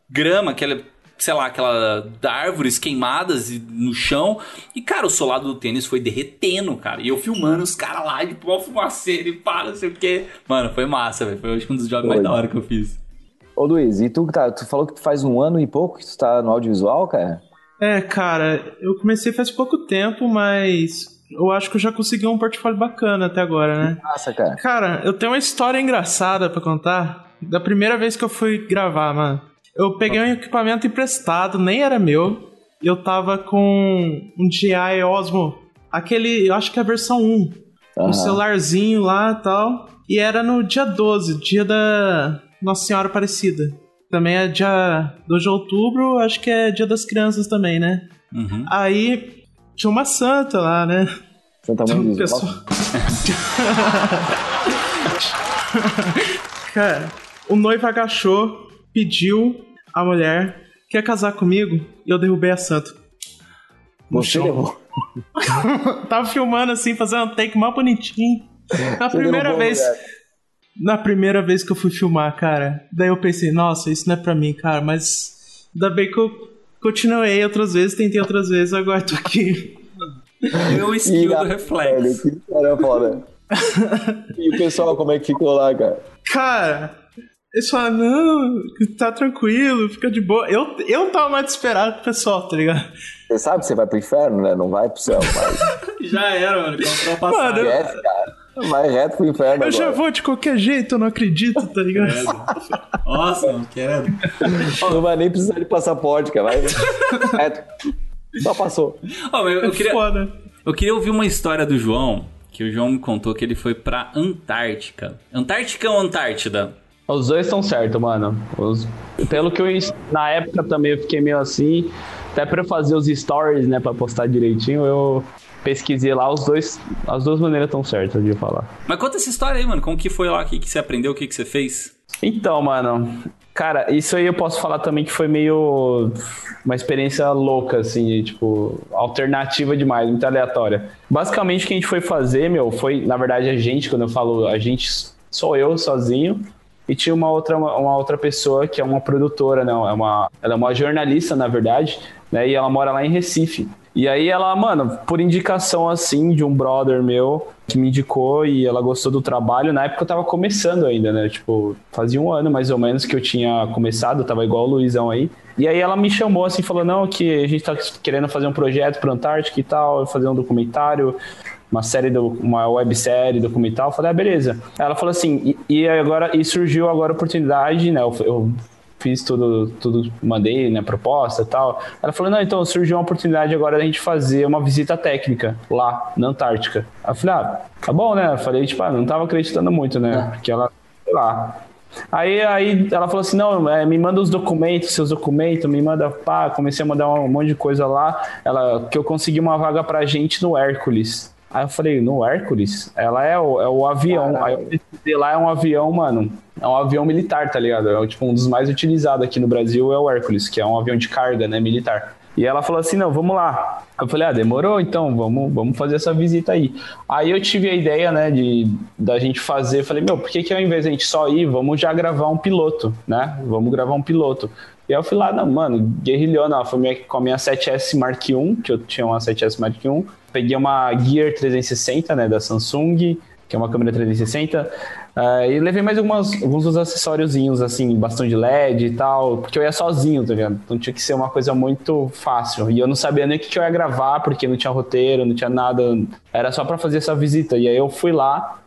grama, aquela sei lá, aquela árvores queimadas no chão. E, cara, o solado do tênis foi derretendo, cara. E eu filmando os caras lá de pó fumaceiro e pá, não sei o quê. Mano, foi massa, velho. Foi acho, um dos jogos mais da hora que eu fiz. Ô Luiz, e tu, tá, tu falou que faz um ano e pouco que tu tá no audiovisual, cara? É, cara, eu comecei faz pouco tempo, mas eu acho que eu já consegui um portfólio bacana até agora, né? Nossa, cara. Cara, eu tenho uma história engraçada para contar. Da primeira vez que eu fui gravar, mano. Eu peguei um equipamento emprestado, nem era meu. Eu tava com um DJI Osmo, aquele, eu acho que é a versão 1. Um celularzinho lá e tal. E era no dia 12, dia da Nossa Senhora Aparecida. Também é dia 2 de outubro, acho que é dia das crianças também, né? Uhum. Aí tinha uma santa lá, né? Santa Mãe então, pessoal... Cara, o noivo agachou, pediu a mulher, quer casar comigo? E eu derrubei a santa. No Você chão. Tava filmando assim, fazendo um take mal bonitinho. Na primeira vez. Mulher na primeira vez que eu fui filmar, cara. Daí eu pensei, nossa, isso não é pra mim, cara, mas ainda bem que eu continuei outras vezes, tentei outras vezes, agora tô aqui. Eu o skill do reflexo. Que cara foda. e o pessoal, como é que ficou lá, cara? Cara, Eles falam, não, tá tranquilo, fica de boa. Eu, eu tava mais desesperado que o pessoal, tá ligado? Você sabe que você vai pro inferno, né? Não vai pro céu, mas. Já era, mano. Comprou passagem. Mano, eu- cara. Vai reto pro inferno Eu já agora. vou de qualquer jeito, eu não acredito, tá ligado? Nossa, não quero. Não vai nem precisar de passaporte, cara. Vai reto. Só passou. Ó, mas eu, eu queria, Foda. eu queria ouvir uma história do João, que o João me contou que ele foi pra Antártica. Antártica ou Antártida? Os dois estão certos, mano. Os- Pelo que eu. Na época também eu fiquei meio assim. Até pra eu fazer os stories, né, pra postar direitinho, eu pesquisei lá. Os dois. As duas maneiras estão certas de falar. Mas conta essa história aí, mano. Como que foi lá? O que, que você aprendeu? O que, que você fez? Então, mano. Cara, isso aí eu posso falar também que foi meio. Uma experiência louca, assim, tipo, alternativa demais, muito aleatória. Basicamente, o que a gente foi fazer, meu, foi, na verdade, a gente, quando eu falo a gente, sou eu sozinho. E tinha uma outra, uma outra pessoa que é uma produtora, não, é uma, ela é uma jornalista, na verdade, né? E ela mora lá em Recife. E aí ela, mano, por indicação assim de um brother meu que me indicou e ela gostou do trabalho, na época eu tava começando ainda, né? Tipo, fazia um ano mais ou menos que eu tinha começado, eu tava igual o Luizão aí. E aí ela me chamou assim, falou: "Não, que a gente tá querendo fazer um projeto pro Antártica e tal, fazer um documentário, uma série, do, uma websérie documental. Eu falei, ah, beleza. Ela falou assim, e, e agora e surgiu agora a oportunidade, né? Eu, eu fiz tudo, tudo, mandei, né, proposta e tal. Ela falou, não, então surgiu uma oportunidade agora da gente fazer uma visita técnica lá na Antártica. Eu falei, ah, tá bom, né? Eu falei, tipo, ah, não tava acreditando muito, né? Porque ela, sei lá. Aí, aí ela falou assim, não, é, me manda os documentos, seus documentos, me manda, pá, comecei a mandar um monte de coisa lá, ela, que eu consegui uma vaga pra gente no Hércules. Aí eu falei, no Hércules? Ela é o, é o avião. Aí eu pesquisei lá, é um avião, mano. É um avião militar, tá ligado? É tipo um dos mais utilizados aqui no Brasil, é o Hércules, que é um avião de carga, né, militar. E ela falou assim, não, vamos lá. Eu falei, ah, demorou, então vamos, vamos fazer essa visita aí. Aí eu tive a ideia, né, de da gente fazer, falei, meu, por que que ao invés de a gente só ir, vamos já gravar um piloto, né? Vamos gravar um piloto. E aí eu fui lá, não, mano, guerrilhona, ó, foi minha, com a minha 7S Mark I, que eu tinha uma 7S Mark I, peguei uma Gear 360, né, da Samsung, que é uma câmera 360, uh, e levei mais algumas, alguns dos acessóriozinhos, assim, bastão de LED e tal, porque eu ia sozinho, tá ligado? Então tinha que ser uma coisa muito fácil. E eu não sabia nem o que eu ia gravar, porque não tinha roteiro, não tinha nada, era só pra fazer essa visita. E aí eu fui lá,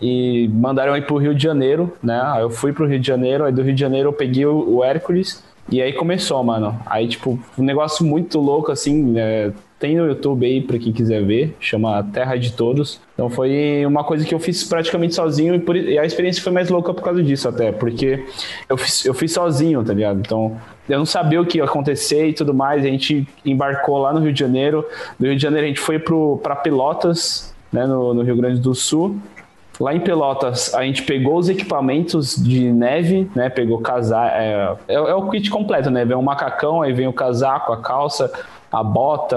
e mandaram ir pro Rio de Janeiro, né? Aí eu fui pro Rio de Janeiro, aí do Rio de Janeiro eu peguei o, o Hércules e aí começou, mano. Aí, tipo, um negócio muito louco, assim, né? Tem no YouTube aí pra quem quiser ver, chama Terra de Todos. Então foi uma coisa que eu fiz praticamente sozinho e, por- e a experiência foi mais louca por causa disso até, porque eu fiz, eu fiz sozinho, tá ligado? Então eu não sabia o que ia acontecer e tudo mais. A gente embarcou lá no Rio de Janeiro. Do Rio de Janeiro a gente foi pro, pra Pelotas, né, no, no Rio Grande do Sul. Lá em Pelotas, a gente pegou os equipamentos de neve, né? Pegou casaco. É, é, é o kit completo, né? Vem um macacão, aí vem o casaco, a calça, a bota,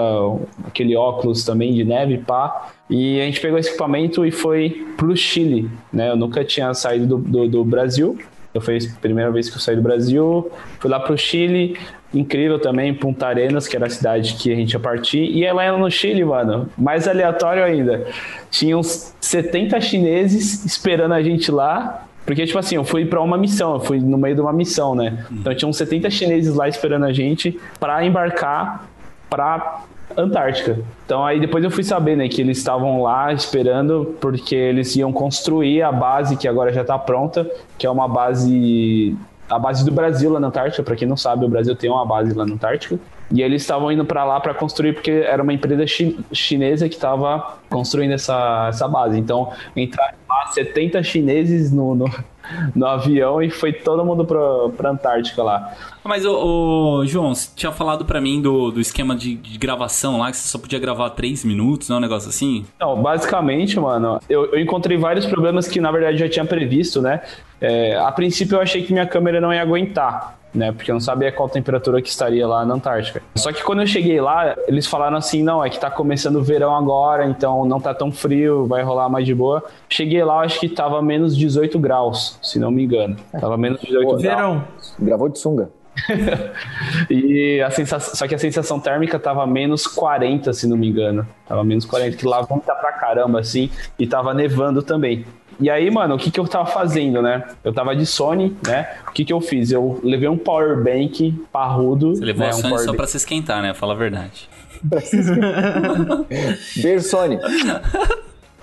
aquele óculos também de neve, pá. E a gente pegou esse equipamento e foi pro Chile, né? Eu nunca tinha saído do, do, do Brasil. Eu foi a primeira vez que eu saí do Brasil. Fui lá pro Chile. Incrível também, Punta Arenas, que era a cidade que a gente ia partir. E lá no Chile, mano, mais aleatório ainda. Tinha uns 70 chineses esperando a gente lá. Porque, tipo assim, eu fui pra uma missão, eu fui no meio de uma missão, né? Então tinha uns 70 chineses lá esperando a gente pra embarcar pra Antártica. Então aí depois eu fui saber, né, que eles estavam lá esperando porque eles iam construir a base que agora já tá pronta, que é uma base a base do Brasil lá na Antártica, para quem não sabe, o Brasil tem uma base lá na Antártica. E eles estavam indo para lá para construir porque era uma empresa chi chinesa que estava construindo essa, essa base. Então, entraram lá 70 chineses no, no, no avião e foi todo mundo para Antártica lá. Mas, ô, João, você tinha falado pra mim do, do esquema de, de gravação lá, que você só podia gravar 3 minutos, não é um negócio assim? Não, basicamente, mano, eu, eu encontrei vários problemas que na verdade eu já tinha previsto, né? É, a princípio eu achei que minha câmera não ia aguentar, né? Porque eu não sabia qual temperatura que estaria lá na Antártica. Só que quando eu cheguei lá, eles falaram assim: não, é que tá começando o verão agora, então não tá tão frio, vai rolar mais de boa. Cheguei lá, acho que tava menos 18 graus, se não me engano. Tava menos 18 Pô, graus. Verão. Gravou de sunga. E a sensação, só que a sensação térmica tava menos 40, se não me engano. Tava menos 40, que lá venta pra caramba, assim, e tava nevando também. E aí, mano, o que, que eu tava fazendo, né? Eu tava de Sony, né? O que, que eu fiz? Eu levei um power bank parrudo. Você levou né? a um Sony power só bank- pra se esquentar, né? Fala a verdade. Beijo, Sony.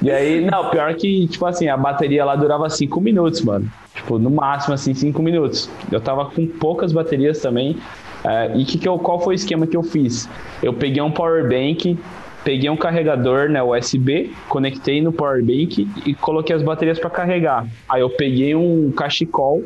E aí, não, pior que, tipo assim, a bateria lá durava 5 minutos, mano. Tipo, no máximo, assim, 5 minutos. Eu tava com poucas baterias também. É, e que que eu, qual foi o esquema que eu fiz? Eu peguei um power bank, peguei um carregador, né, USB, conectei no power bank e coloquei as baterias para carregar. Aí eu peguei um cachecol,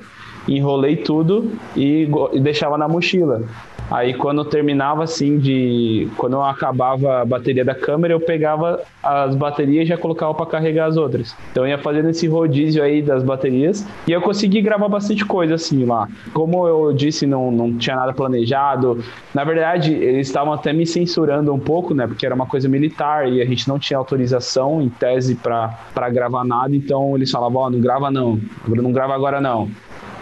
enrolei tudo e, e deixava na mochila. Aí quando eu terminava assim de. Quando eu acabava a bateria da câmera, eu pegava as baterias e já colocava para carregar as outras. Então eu ia fazendo esse rodízio aí das baterias e eu consegui gravar bastante coisa assim lá. Como eu disse, não, não tinha nada planejado. Na verdade, eles estavam até me censurando um pouco, né? Porque era uma coisa militar e a gente não tinha autorização em tese para gravar nada. Então eles falavam: Ó, não grava não, não grava agora não.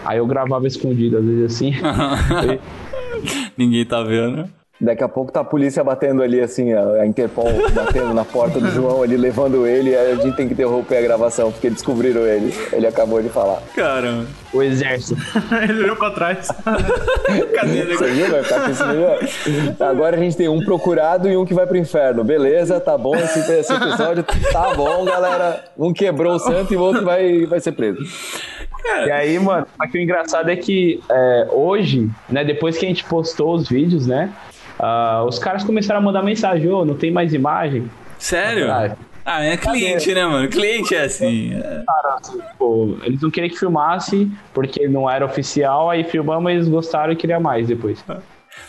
Aí eu gravava escondido, às vezes assim. Ninguém tá vendo. Daqui a pouco tá a polícia batendo ali, assim, a Interpol batendo na porta do João ali, levando ele, e aí a gente tem que interromper a gravação, porque descobriram ele. Ele acabou de falar. Caramba. o exército. Ele olhou pra trás. Cadê ele? Você viu? Vai ficar com isso. Agora a gente tem um procurado e um que vai pro inferno. Beleza, tá bom. Esse, esse episódio tá bom, galera. Um quebrou o santo e o outro vai, vai ser preso. E aí, mano, que o engraçado é que é, hoje, né, depois que a gente postou os vídeos, né, ah, os caras começaram a mandar mensagem, ô, não tem mais imagem. Sério? Ah, Ah, é cliente, né, mano? Cliente é assim. é. Pô, eles não queriam que filmasse, porque não era oficial, aí filmamos eles gostaram e queriam mais depois.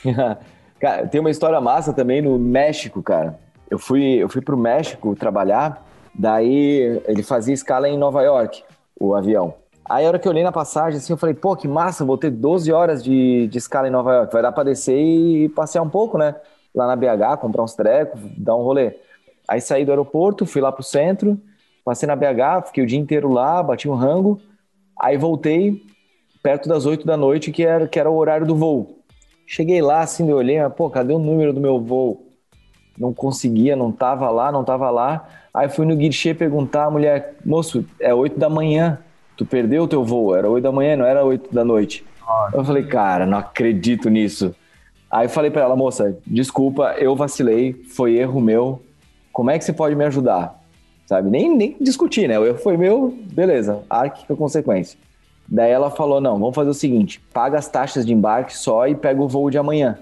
cara, tem uma história massa também no México, cara. Eu fui, eu fui pro México trabalhar, daí ele fazia escala em Nova York, o avião. Aí a hora que eu olhei na passagem, assim, eu falei, pô, que massa, vou ter 12 horas de, de escala em Nova York. Vai dar pra descer e passear um pouco, né? Lá na BH, comprar uns trecos, dar um rolê. Aí saí do aeroporto, fui lá pro centro, passei na BH, fiquei o dia inteiro lá, bati um rango. Aí voltei perto das 8 da noite, que era, que era o horário do voo. Cheguei lá, assim, eu olhei, mas, pô, cadê o número do meu voo? Não conseguia, não tava lá, não tava lá. Aí fui no guichê perguntar à mulher, moço, é 8 da manhã, tu perdeu o teu voo, era 8 da manhã, não era 8 da noite. Eu falei, cara, não acredito nisso. Aí eu falei pra ela, moça, desculpa, eu vacilei, foi erro meu, como é que você pode me ajudar? Sabe, nem, nem discutir, né? O erro foi meu, beleza, arque com consequência. Daí ela falou, não, vamos fazer o seguinte, paga as taxas de embarque só e pega o voo de amanhã,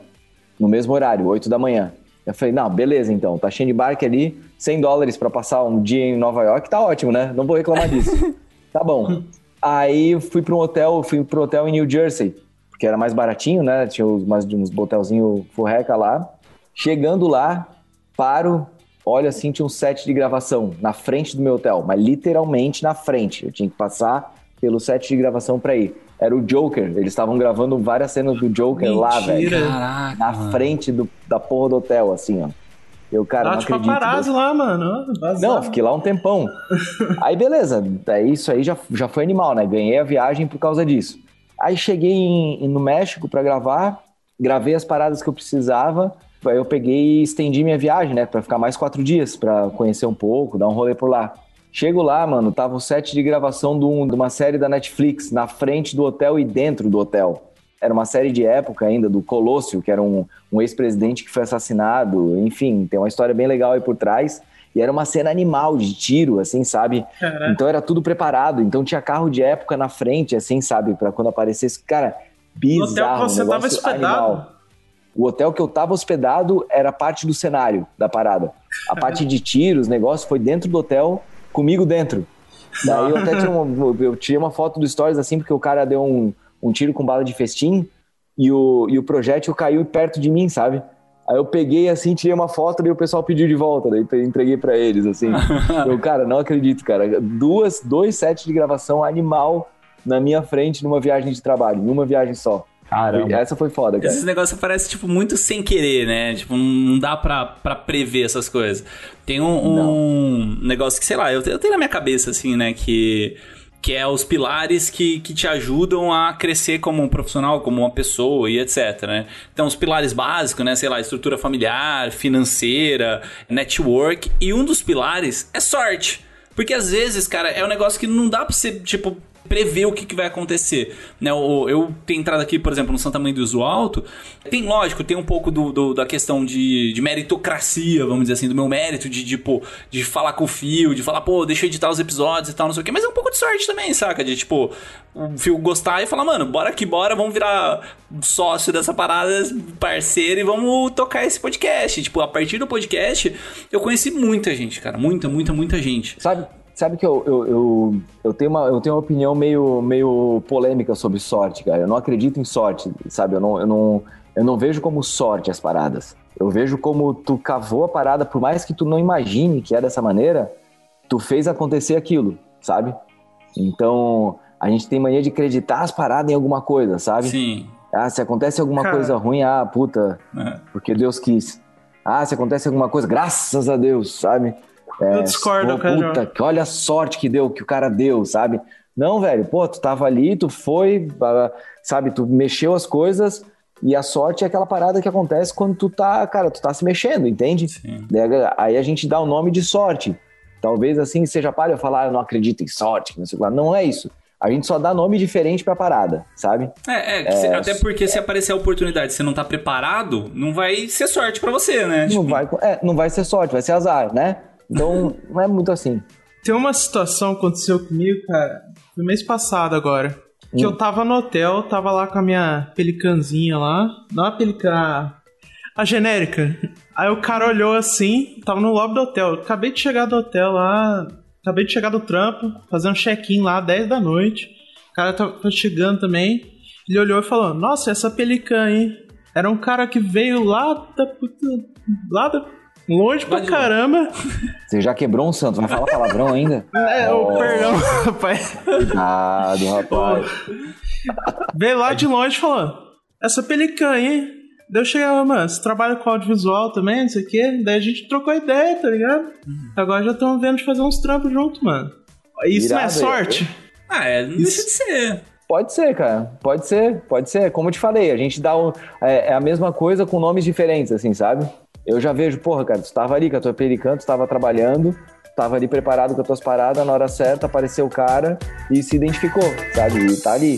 no mesmo horário, 8 da manhã. Eu falei, não, beleza então, taxinha de embarque ali, 100 dólares pra passar um dia em Nova York, tá ótimo, né? Não vou reclamar disso. tá bom. Aí eu fui para um hotel, fui para um hotel em New Jersey, porque era mais baratinho, né? Tinha mais, uns hotelzinho furreca lá. Chegando lá, paro, olha assim, tinha um set de gravação na frente do meu hotel, mas literalmente na frente. Eu tinha que passar pelo set de gravação para ir. Era o Joker, eles estavam gravando várias cenas do Joker lá, velho. Mentira. Caraca. Na mano. frente do, da porra do hotel, assim, ó. Eu, cara, Tava não de acredito. lá, mano. vazado. Não, fiquei lá um tempão. Aí beleza, daí isso aí já, já foi animal, né? Ganhei a viagem por causa disso. Aí cheguei em- no México pra gravar, gravei as paradas que eu precisava. Aí eu peguei e estendi minha viagem, né? Pra ficar mais quatro dias, pra conhecer um pouco, dar um rolê por lá. Chego lá, mano, tava o set de gravação de, um- de uma série da Netflix na frente do hotel e dentro do hotel. Era uma série de época ainda, do Colosio, que era um, um ex-presidente que foi assassinado. Enfim, tem uma história bem legal aí por trás. E era uma cena animal de tiro, assim, sabe? Caraca. Então era tudo preparado. Então tinha carro de época na frente, assim, sabe? Pra quando aparecesse. Cara, bizarro. hotel que você um tava hospedado? animal. O hotel que eu tava hospedado era parte do cenário da parada. A parte de tiros, negócio, foi dentro do hotel, comigo dentro. Daí eu até tinha uma, eu tirei uma foto do Stories assim, porque o cara deu um, um tiro com bala de festim e o, e o projétil caiu perto de mim, sabe? Aí eu peguei assim, tirei uma foto, daí o pessoal pediu de volta, daí entreguei pra eles, assim. eu, cara, não acredito, cara. Duas, dois sets de gravação animal na minha frente numa viagem de trabalho, numa viagem só. Caramba. Essa foi foda, cara. Esses negócios parecem, tipo, muito sem querer, né? Tipo, não dá pra, pra prever essas coisas. Tem um, um negócio que, sei lá, eu, eu tenho na minha cabeça, assim, né? Que, que é os pilares que, que te ajudam a crescer como um profissional, como uma pessoa e etc, né? Então, os pilares básicos, né? Sei lá, estrutura familiar, financeira, network. E um dos pilares é sorte. Porque às vezes, cara, é um negócio que não dá pra você, tipo, prever o que, que vai acontecer. Né? Eu, eu tenho entrado aqui, por exemplo, no Santa Mãe do Uso Alto. Tem, lógico, tem um pouco do, do, da questão de, de meritocracia, vamos dizer assim, do meu mérito, de, tipo, de falar com o Fio, de falar, pô, deixa eu editar os episódios e tal, não sei o quê. Mas é um pouco de sorte também, saca? De, tipo, o Fio gostar e falar, mano, bora que bora, vamos virar sócio dessa parada, parceiro, e vamos tocar esse podcast. Tipo, a partir do podcast, eu conheci muita gente, cara. Muita, muita, muita gente. Sabe, Sabe que eu, eu, eu, eu, tenho uma, eu tenho uma opinião meio, meio polêmica sobre sorte, cara. Eu não acredito em sorte, sabe? Eu não, eu, não, eu não vejo como sorte as paradas. Eu vejo como tu cavou a parada, por mais que tu não imagine que é dessa maneira, tu fez acontecer aquilo, sabe? Então, a gente tem mania de acreditar as paradas em alguma coisa, sabe? Sim. Ah, se acontece alguma Cara. coisa ruim, ah, puta, é. porque Deus quis. Ah, se acontece alguma coisa, graças a Deus, sabe? É, eu discordo, pô, puta, que olha a sorte que deu, que o cara deu, sabe? Não, velho, pô, tu tava ali, tu foi, sabe, tu mexeu as coisas e a sorte é aquela parada que acontece quando tu tá, cara, tu tá se mexendo, entende? Sim. Aí a gente dá o nome de sorte. Talvez assim seja para eu falar, eu não acredito em sorte, não sei lá. Não é isso. A gente só dá nome diferente pra parada, sabe? É, é, é até porque é, se aparecer a oportunidade e você não tá preparado, não vai ser sorte para você, né? Não, tipo... vai, é, não vai ser sorte, vai ser azar, né? Então, não é muito assim. Tem uma situação que aconteceu comigo, cara, no mês passado agora. Que hum. eu tava no hotel, tava lá com a minha pelicanzinha lá. Não a pelican, a genérica. Aí o cara olhou assim, tava no lobby do hotel. Acabei de chegar do hotel lá, acabei de chegar do trampo, fazendo check-in lá, 10 da noite. O cara tá chegando também. Ele olhou e falou: Nossa, essa pelican, hein? Era um cara que veio lá da puta. Lá da Longe pra caramba. Você já quebrou um santo, vai falar palavrão ainda? É, oh. perdão, rapaz. Cuidado, rapaz. Veio lá de longe e falou: Essa pelicanha, hein? Daí eu chegava, mano, você trabalha com audiovisual também, não sei o quê. Daí a gente trocou ideia, tá ligado? Agora já estamos vendo de fazer uns trampos junto, mano. Isso Irado, não é sorte? Ah, é, não deixa de ser. Pode ser, cara. Pode ser, pode ser. Como eu te falei, a gente dá um, é, é, a mesma coisa com nomes diferentes, assim, sabe? Eu já vejo, porra, cara, tu estava ali com a tua pericanto, estava trabalhando, estava ali preparado com as tuas paradas, na hora certa apareceu o cara e se identificou, sabe? E tá ali.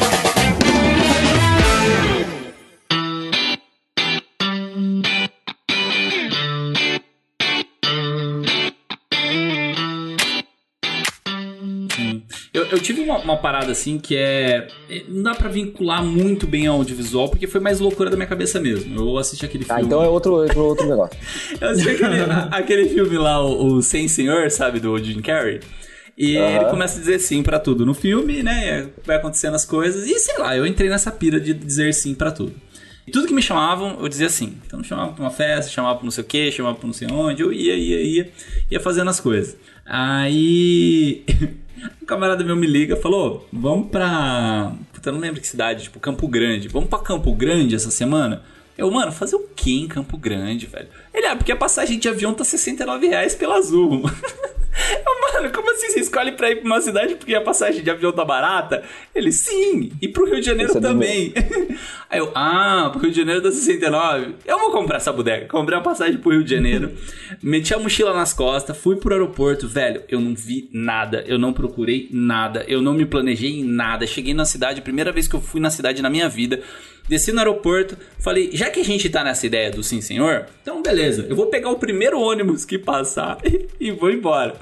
Eu, tive uma, uma, parada assim que é. é não dá pra vincular muito bem ao audiovisual, porque foi mais loucura da minha cabeça mesmo. Eu assisti aquele ah, filme. Ah, então é outro, outro, outro negócio. eu assisti aquele, aquele filme lá, o, o Sem Senhor, sabe, do Jim Carrey. E uhum. ele começa a dizer sim para tudo no filme, né? Vai acontecendo as coisas. E sei lá, eu entrei nessa pira de dizer sim para tudo. E tudo que me chamavam, eu dizia sim. Então me chamava pra uma festa, chamava pra não sei o que, chamava pra não sei onde, eu ia, ia, ia, ia fazendo as coisas. Aí Um camarada meu me liga falou: Vamos pra. Puta, eu não lembro que cidade, tipo Campo Grande. Vamos pra Campo Grande essa semana? Eu, mano, fazer o que em Campo Grande, velho? Ele, ah, porque a passagem de avião tá 69 reais pela Azul. Mano, como assim você escolhe pra ir pra uma cidade porque a passagem de avião tá barata? Ele, sim, e pro Rio de Janeiro também. Aí eu, ah, pro Rio de Janeiro tá 69. Eu vou comprar essa bodega. Comprei uma passagem pro Rio de Janeiro, meti a mochila nas costas, fui pro aeroporto. Velho, eu não vi nada, eu não procurei nada, eu não me planejei em nada. Cheguei na cidade, primeira vez que eu fui na cidade na minha vida. Desci no aeroporto, falei, já que a gente tá nessa ideia do sim senhor, então beleza, eu vou pegar o primeiro ônibus que passar e vou embora.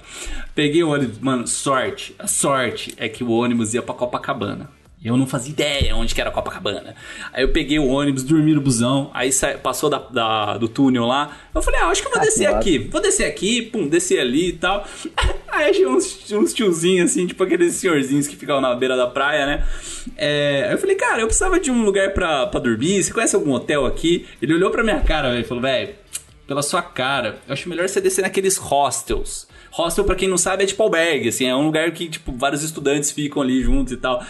Peguei o ônibus, mano, sorte, a sorte é que o ônibus ia pra Copacabana. Eu não fazia ideia onde que era Copacabana. Aí eu peguei o ônibus, dormi no busão, aí passou da, da, do túnel lá. Eu falei, ah, acho que eu vou ah, descer aqui. Vou descer aqui, pum, descer ali e tal. Aí achei uns, uns tiozinhos assim, tipo aqueles senhorzinhos que ficam na beira da praia, né? É... Aí eu falei, cara, eu precisava de um lugar pra, pra dormir. Você conhece algum hotel aqui? Ele olhou pra minha cara e falou, velho, pela sua cara, eu acho melhor você descer naqueles hostels. Hostel, para quem não sabe, é tipo albergue, assim, é um lugar que, tipo, vários estudantes ficam ali juntos e tal.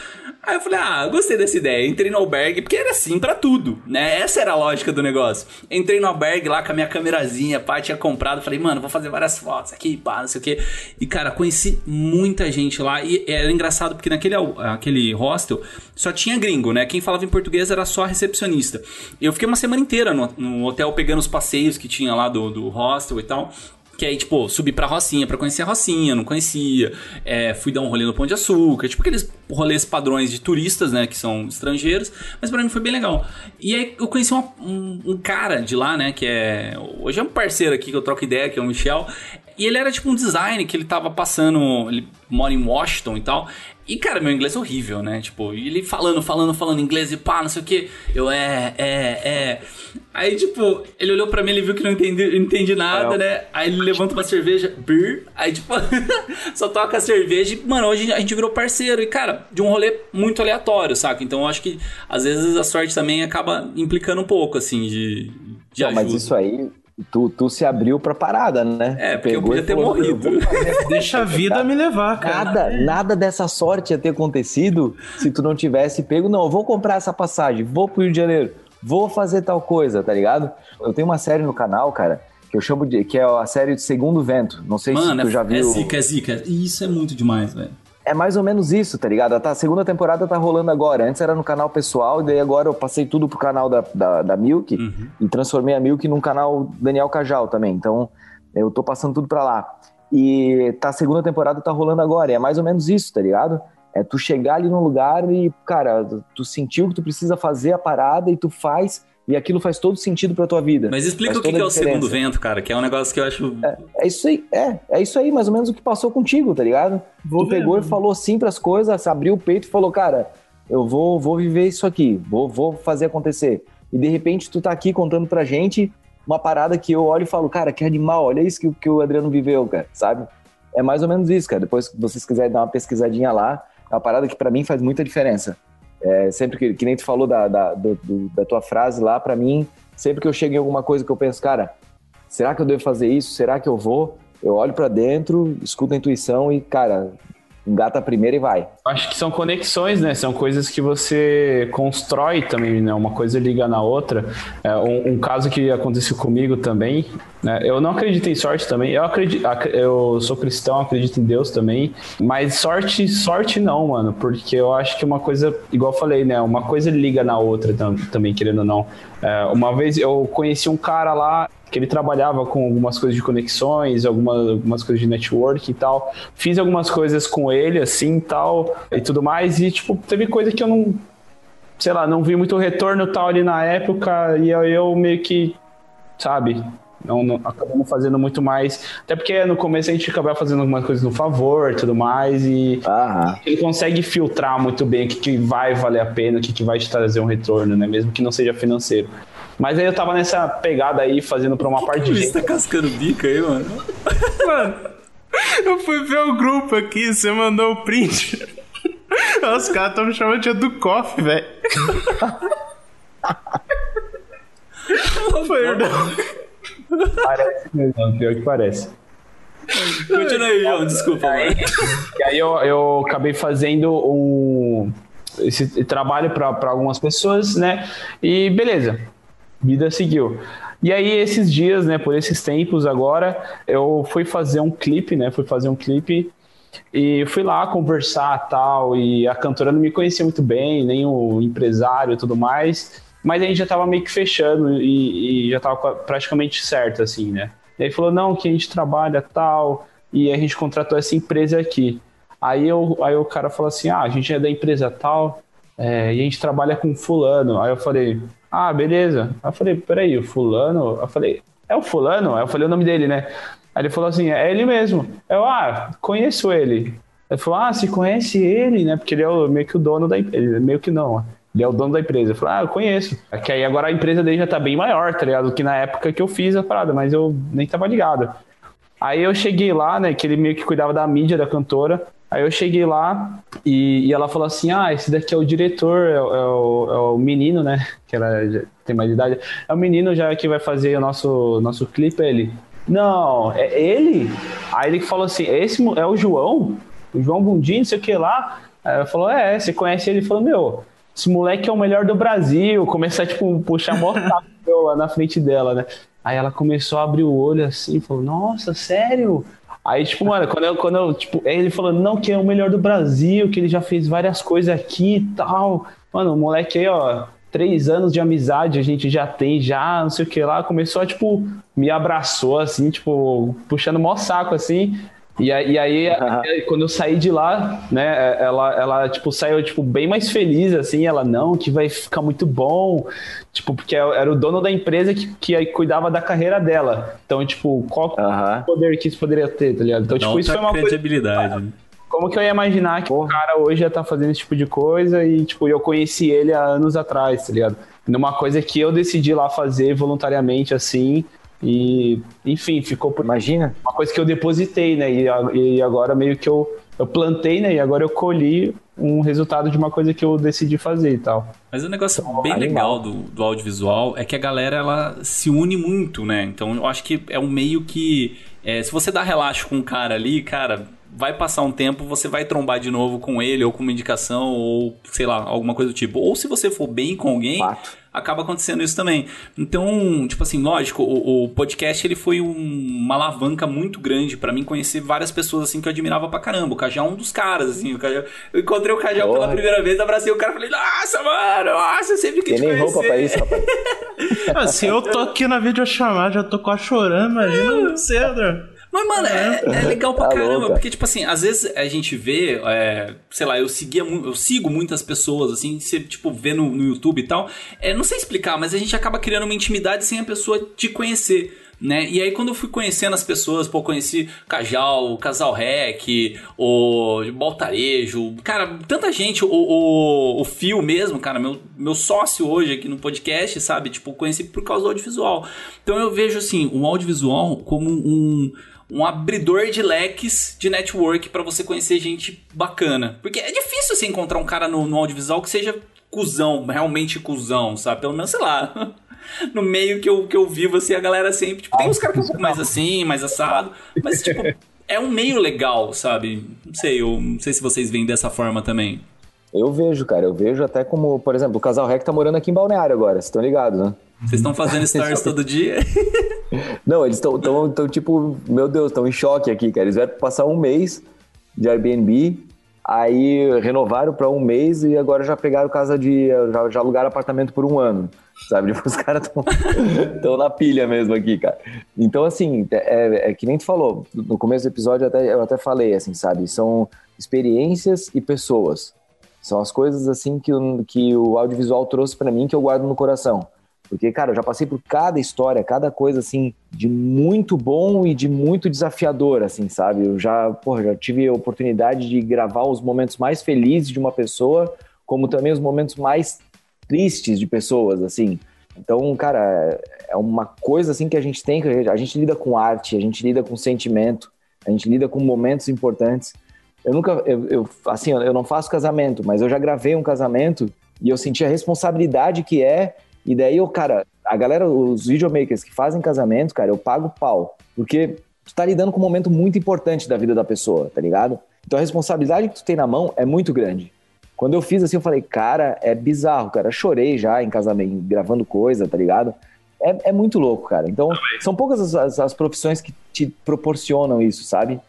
Aí eu falei, ah, gostei dessa ideia. Entrei no albergue, porque era assim para tudo, né? Essa era a lógica do negócio. Entrei no albergue lá com a minha câmerazinha, pá, tinha comprado. Falei, mano, vou fazer várias fotos aqui, pá, não sei o quê. E, cara, conheci muita gente lá. E era engraçado, porque naquele aquele hostel só tinha gringo, né? Quem falava em português era só recepcionista. Eu fiquei uma semana inteira no, no hotel pegando os passeios que tinha lá do, do hostel e tal. Que aí, tipo, subi pra Rocinha pra conhecer a Rocinha, não conhecia. É, fui dar um rolê no Pão de Açúcar, tipo aqueles rolês padrões de turistas, né, que são estrangeiros. Mas pra mim foi bem legal. E aí eu conheci uma, um, um, cara de lá, né, que é. Hoje é um parceiro aqui que eu troco ideia, que é o Michel. E ele era tipo um design que ele tava passando. Ele mora em Washington e tal. E, cara, meu inglês é horrível, né? Tipo, ele falando, falando, falando inglês e pá, não sei o que. Eu, é, é, é. Aí, tipo, ele olhou pra mim, ele viu que não entendi, não entendi nada, é. né? Aí ele levanta uma cerveja, beer. Aí, tipo, só toca a cerveja e, mano, hoje a gente virou parceiro. E, cara, de um rolê muito aleatório, saca? Então, eu acho que, às vezes, a sorte também acaba implicando um pouco, assim, de, de não, Mas isso aí, Tu, tu se abriu pra parada, né? É, porque eu podia ter falou, morrido. Deixa a vida me levar, cara. Nada, nada dessa sorte ia ter acontecido se tu não tivesse pego. Não, eu vou comprar essa passagem, vou pro Rio de Janeiro, vou fazer tal coisa, tá ligado? Eu tenho uma série no canal, cara, que eu chamo de. que é a série de Segundo Vento. Não sei Mano, se tu é, já viu. É zica, é zica. Isso é muito demais, velho é mais ou menos isso, tá ligado? A segunda temporada tá rolando agora. Antes era no canal pessoal, e daí agora eu passei tudo pro canal da, da, da Milk uhum. e transformei a Milk num canal Daniel Cajal também. Então eu tô passando tudo pra lá. E tá, a segunda temporada tá rolando agora. E é mais ou menos isso, tá ligado? É tu chegar ali num lugar e, cara, tu sentiu que tu precisa fazer a parada e tu faz e aquilo faz todo sentido pra tua vida. Mas explica o que, que é o segundo vento, cara, que é um negócio que eu acho. É, é, isso aí, é. É isso aí, mais ou menos o que passou contigo, tá ligado? Vou tu ver, pegou e falou sim pras coisas, abriu o peito e falou, cara, eu vou, vou viver isso aqui, vou, vou fazer acontecer. E de repente tu tá aqui contando pra gente uma parada que eu olho e falo, cara, que animal, olha isso que, que o Adriano viveu, cara, sabe? É mais ou menos isso, cara. Depois, se vocês quiserem dar uma pesquisadinha lá, é uma parada que para mim faz muita diferença. É, sempre que, que nem tu falou da, da, do, da tua frase lá, para mim, sempre que eu chego em alguma coisa que eu penso, cara, será que eu devo fazer isso? Será que eu vou? Eu olho para dentro, escuto a intuição e, cara, engata a primeira e vai. Acho que são conexões, né? São coisas que você constrói também, né? Uma coisa liga na outra. É, um, um, caso que aconteceu comigo também, né? Eu não acredito em sorte também. Eu acredito, eu sou cristão, acredito em Deus também. Mas sorte, sorte não, mano. Porque eu acho que uma coisa, igual eu falei, né? Uma coisa liga na outra também, querendo ou não. É, uma vez eu conheci um cara lá que ele trabalhava com algumas coisas de conexões, algumas, algumas coisas de network e tal. Fiz algumas coisas com ele, assim, tal, e tudo mais, e, tipo, teve coisa que eu não, sei lá, não vi muito retorno tal ali na época, e eu, eu meio que, sabe, não, não, acabamos fazendo muito mais. Até porque no começo a gente acabava fazendo algumas coisas no favor tudo mais. E ele consegue filtrar muito bem o que, que vai valer a pena, o que, que vai te trazer um retorno, né? Mesmo que não seja financeiro. Mas aí eu tava nessa pegada aí, fazendo pra uma parte de. Você tá cascando bica aí, mano? mano, eu fui ver o grupo aqui, você mandou o print. Os caras estão me chamando de do coffee, velho. Perdão. Parece mesmo, pior que parece. Continua aí, João, desculpa. Aí, e aí eu, eu acabei fazendo um, esse trabalho para algumas pessoas, né? E beleza vida seguiu. E aí, esses dias, né, por esses tempos agora, eu fui fazer um clipe, né, fui fazer um clipe e fui lá conversar tal, e a cantora não me conhecia muito bem, nem o empresário e tudo mais, mas a gente já tava meio que fechando e, e já tava praticamente certo, assim, né. E aí falou, não, que a gente trabalha tal, e a gente contratou essa empresa aqui. Aí, eu, aí o cara falou assim, ah, a gente é da empresa tal, é, e a gente trabalha com fulano. Aí eu falei, ah, beleza. Aí eu falei, peraí, o fulano? Eu falei, é o fulano? Aí eu falei o nome dele, né? Aí ele falou assim, é ele mesmo. Eu, ah, conheço ele. Ele falou, ah, você conhece ele, né? Porque ele é o, meio que o dono da empresa. Meio que não, ele é o dono da empresa. Eu falei, ah, eu conheço. É que aí agora a empresa dele já tá bem maior, tá ligado? Do que na época que eu fiz a parada, mas eu nem tava ligado. Aí eu cheguei lá, né? Que ele meio que cuidava da mídia da cantora. Aí eu cheguei lá e, e ela falou assim: Ah, esse daqui é o diretor, é, é, o, é o, menino, né? Que ela tem mais idade. É o menino já que vai fazer o nosso, nosso clipe. Ele, não, é ele? Aí ele falou assim: Esse é o João? O João Bundim, não sei o que lá. Aí ela falou: É, você conhece ele? Ele falou: Meu, esse moleque é o melhor do Brasil. Começar, tipo, puxar mó lá na frente dela, né? Aí ela começou a abrir o olho assim, falou: Nossa, sério? Aí, tipo, mano, quando eu, quando eu, tipo, ele falou, não, que é o melhor do Brasil, que ele já fez várias coisas aqui e tal. Mano, o moleque aí, ó, três anos de amizade a gente já tem, já, não sei o que lá. Começou a, tipo, me abraçou, assim, tipo, puxando maior saco, assim. E, aí, e aí quando eu saí de lá, né, ela, ela, tipo, saiu, tipo, bem mais feliz, assim, ela, não, que vai ficar muito bom, tipo, porque era o dono da empresa que, que cuidava da carreira dela. Então, tipo, qual uhum. poder que isso poderia ter, tá ligado? Então, tipo, isso foi uma credibilidade. coisa... Como que eu ia imaginar que Porra. o cara hoje já tá fazendo esse tipo de coisa e, tipo, eu conheci ele há anos atrás, tá ligado? Numa coisa que eu decidi lá fazer voluntariamente, assim, e, enfim, ficou por. Imagina. Uma coisa que eu depositei, né? E, e agora meio que eu, eu plantei, né? E agora eu colhi um resultado de uma coisa que eu decidi fazer e tal. Mas o negócio então, bem animal. legal do, do audiovisual é que a galera ela se une muito, né? Então eu acho que é um meio que. É, se você dá relaxo com um cara ali, cara, vai passar um tempo, você vai trombar de novo com ele, ou com uma indicação, ou sei lá, alguma coisa do tipo. Ou se você for bem com alguém, Fato. Acaba acontecendo isso também. Então, tipo assim, lógico, o, o podcast ele foi um, uma alavanca muito grande para mim conhecer várias pessoas assim que eu admirava pra caramba. O Cajá é um dos caras, assim. O Cajá, eu encontrei o Cajá pela primeira vez, abracei o cara e falei, nossa, mano, nossa, sempre quis Tem nem roupa pra isso, rapaz. assim, eu tô aqui na videochamada, já tô quase chorando, imagina você, André. Mas, mano, é, é legal pra tá caramba, louca. porque, tipo assim, às vezes a gente vê, é, sei lá, eu seguia eu sigo muitas pessoas, assim, você, tipo, vê no, no YouTube e tal. É, não sei explicar, mas a gente acaba criando uma intimidade sem a pessoa te conhecer. Né? E aí quando eu fui conhecendo as pessoas, pô, conheci Cajal, Casal Rec, o Baltarejo, cara, tanta gente, o, o, o Fio mesmo, cara, meu, meu sócio hoje aqui no podcast, sabe? Tipo, conheci por causa do audiovisual. Então eu vejo assim, o audiovisual como um um abridor de leques de network para você conhecer gente bacana. Porque é difícil você encontrar um cara no, no audiovisual que seja cuzão, realmente cuzão, sabe? Pelo menos, sei lá. no meio que eu, que eu vivo, assim, a galera sempre. Tipo, tem uns caras que são mais assim, mais assado. Mas, tipo, é um meio legal, sabe? Não sei, eu não sei se vocês veem dessa forma também. Eu vejo, cara. Eu vejo até como, por exemplo, o casal Rec tá morando aqui em Balneário agora, vocês estão ligados, né? Vocês estão fazendo stories todo dia? Não, eles estão, tão, tão, tipo, meu Deus, estão em choque aqui, cara. Eles vieram passar um mês de Airbnb, aí renovaram para um mês e agora já pegaram casa de. Já, já alugaram apartamento por um ano, sabe? Tipo, os caras estão na pilha mesmo aqui, cara. Então, assim, é, é, que nem tu falou, no começo do episódio eu até, eu até falei, assim, sabe? São experiências e pessoas. São as coisas, assim, que, que o audiovisual trouxe para mim que eu guardo no coração. Porque, cara, eu já passei por cada história, cada coisa, assim, de muito bom e de muito desafiador, assim, sabe? Eu já, porra, já tive a oportunidade de gravar os momentos mais felizes de uma pessoa, como também os momentos mais tristes de pessoas, assim. Então, cara, é uma coisa, assim, que a gente tem, que a gente lida com arte, a gente lida com sentimento, a gente lida com momentos importantes. Eu nunca, eu, eu assim, eu não faço casamento, mas eu já gravei um casamento e eu senti a responsabilidade que é e daí, eu, cara, a galera, os videomakers que fazem casamento, cara, eu pago pau. Porque tu tá lidando com um momento muito importante da vida da pessoa, tá ligado? Então a responsabilidade que tu tem na mão é muito grande. Quando eu fiz assim, eu falei, cara, é bizarro, cara. Chorei já em casamento, gravando coisa, tá ligado? É, é muito louco, cara. Então, são poucas as, as, as, profissões que te proporcionam isso, sabe?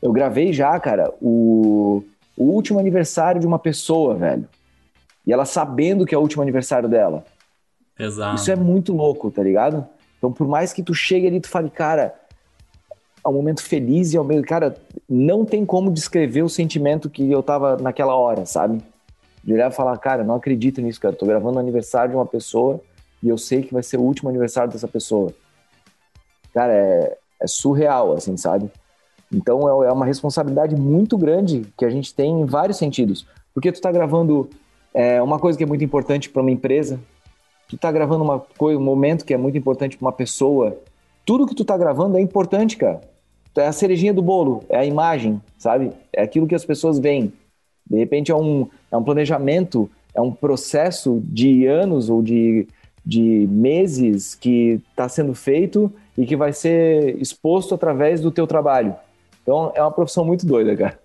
Eu gravei já, cara, o, o último aniversário de uma pessoa, velho. E ela sabendo que é o último aniversário dela. Exato. Isso é muito louco, tá ligado? Então, por mais que tu chegue ali tu fale, cara, é um momento feliz e ao mesmo cara, não tem como descrever o sentimento que eu tava naquela hora, sabe? De olhar e falar, cara, não acredito nisso, cara. Tô gravando o aniversário de uma pessoa e eu sei que vai ser o último aniversário dessa pessoa. Cara, é, é surreal, assim, sabe? Então é, é uma responsabilidade muito grande que a gente tem em vários sentidos. Porque tu está gravando é, uma coisa que é muito importante para uma empresa, tu está gravando uma coisa, um momento que é muito importante para uma pessoa. Tudo que tu está gravando é importante, cara. É a cerejinha do bolo, é a imagem, sabe? É aquilo que as pessoas veem. De repente é um, é um planejamento, é um processo de anos ou de, de meses que está sendo feito e que vai ser exposto através do teu trabalho. Então é uma profissão muito doida, cara.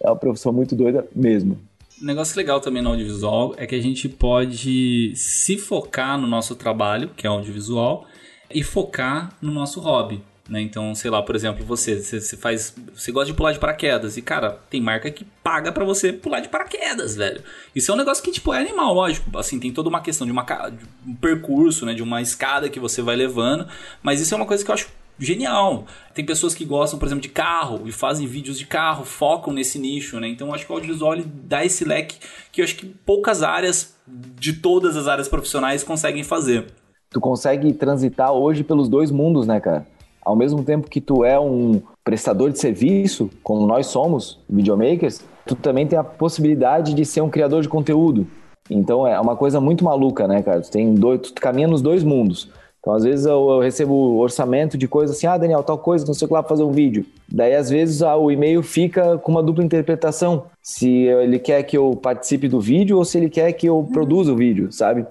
É uma profissão muito doida mesmo. Um negócio legal também no audiovisual é que a gente pode se focar no nosso trabalho, que é audiovisual, e focar no nosso hobby. Né? Então, sei lá, por exemplo, você, você, faz. Você gosta de pular de paraquedas. E, cara, tem marca que paga para você pular de paraquedas, velho. Isso é um negócio que, tipo, é animal, lógico. Assim, tem toda uma questão de, uma, de um percurso, né? De uma escada que você vai levando. Mas isso é uma coisa que eu acho genial. Tem pessoas que gostam, por exemplo, de carro e fazem vídeos de carro, focam nesse nicho, né? Então, acho que o audiovisual dá esse leque que eu acho que poucas áreas, de todas as áreas profissionais, conseguem fazer. Tu consegue transitar hoje pelos dois mundos, né, cara? ao mesmo tempo que tu é um prestador de serviço, como nós somos, videomakers, tu também tem a possibilidade de ser um criador de conteúdo. Então é uma coisa muito maluca, né, cara? Tu, tem dois, tu caminha nos dois mundos. Então, às vezes, eu, eu recebo orçamento de coisa assim, ah, Daniel, tal coisa, não sei o que lá, fazer um vídeo. Daí, às vezes, ah, o e-mail fica com uma dupla interpretação. Se ele quer que eu participe do vídeo ou se ele quer que eu produza o vídeo, sabe?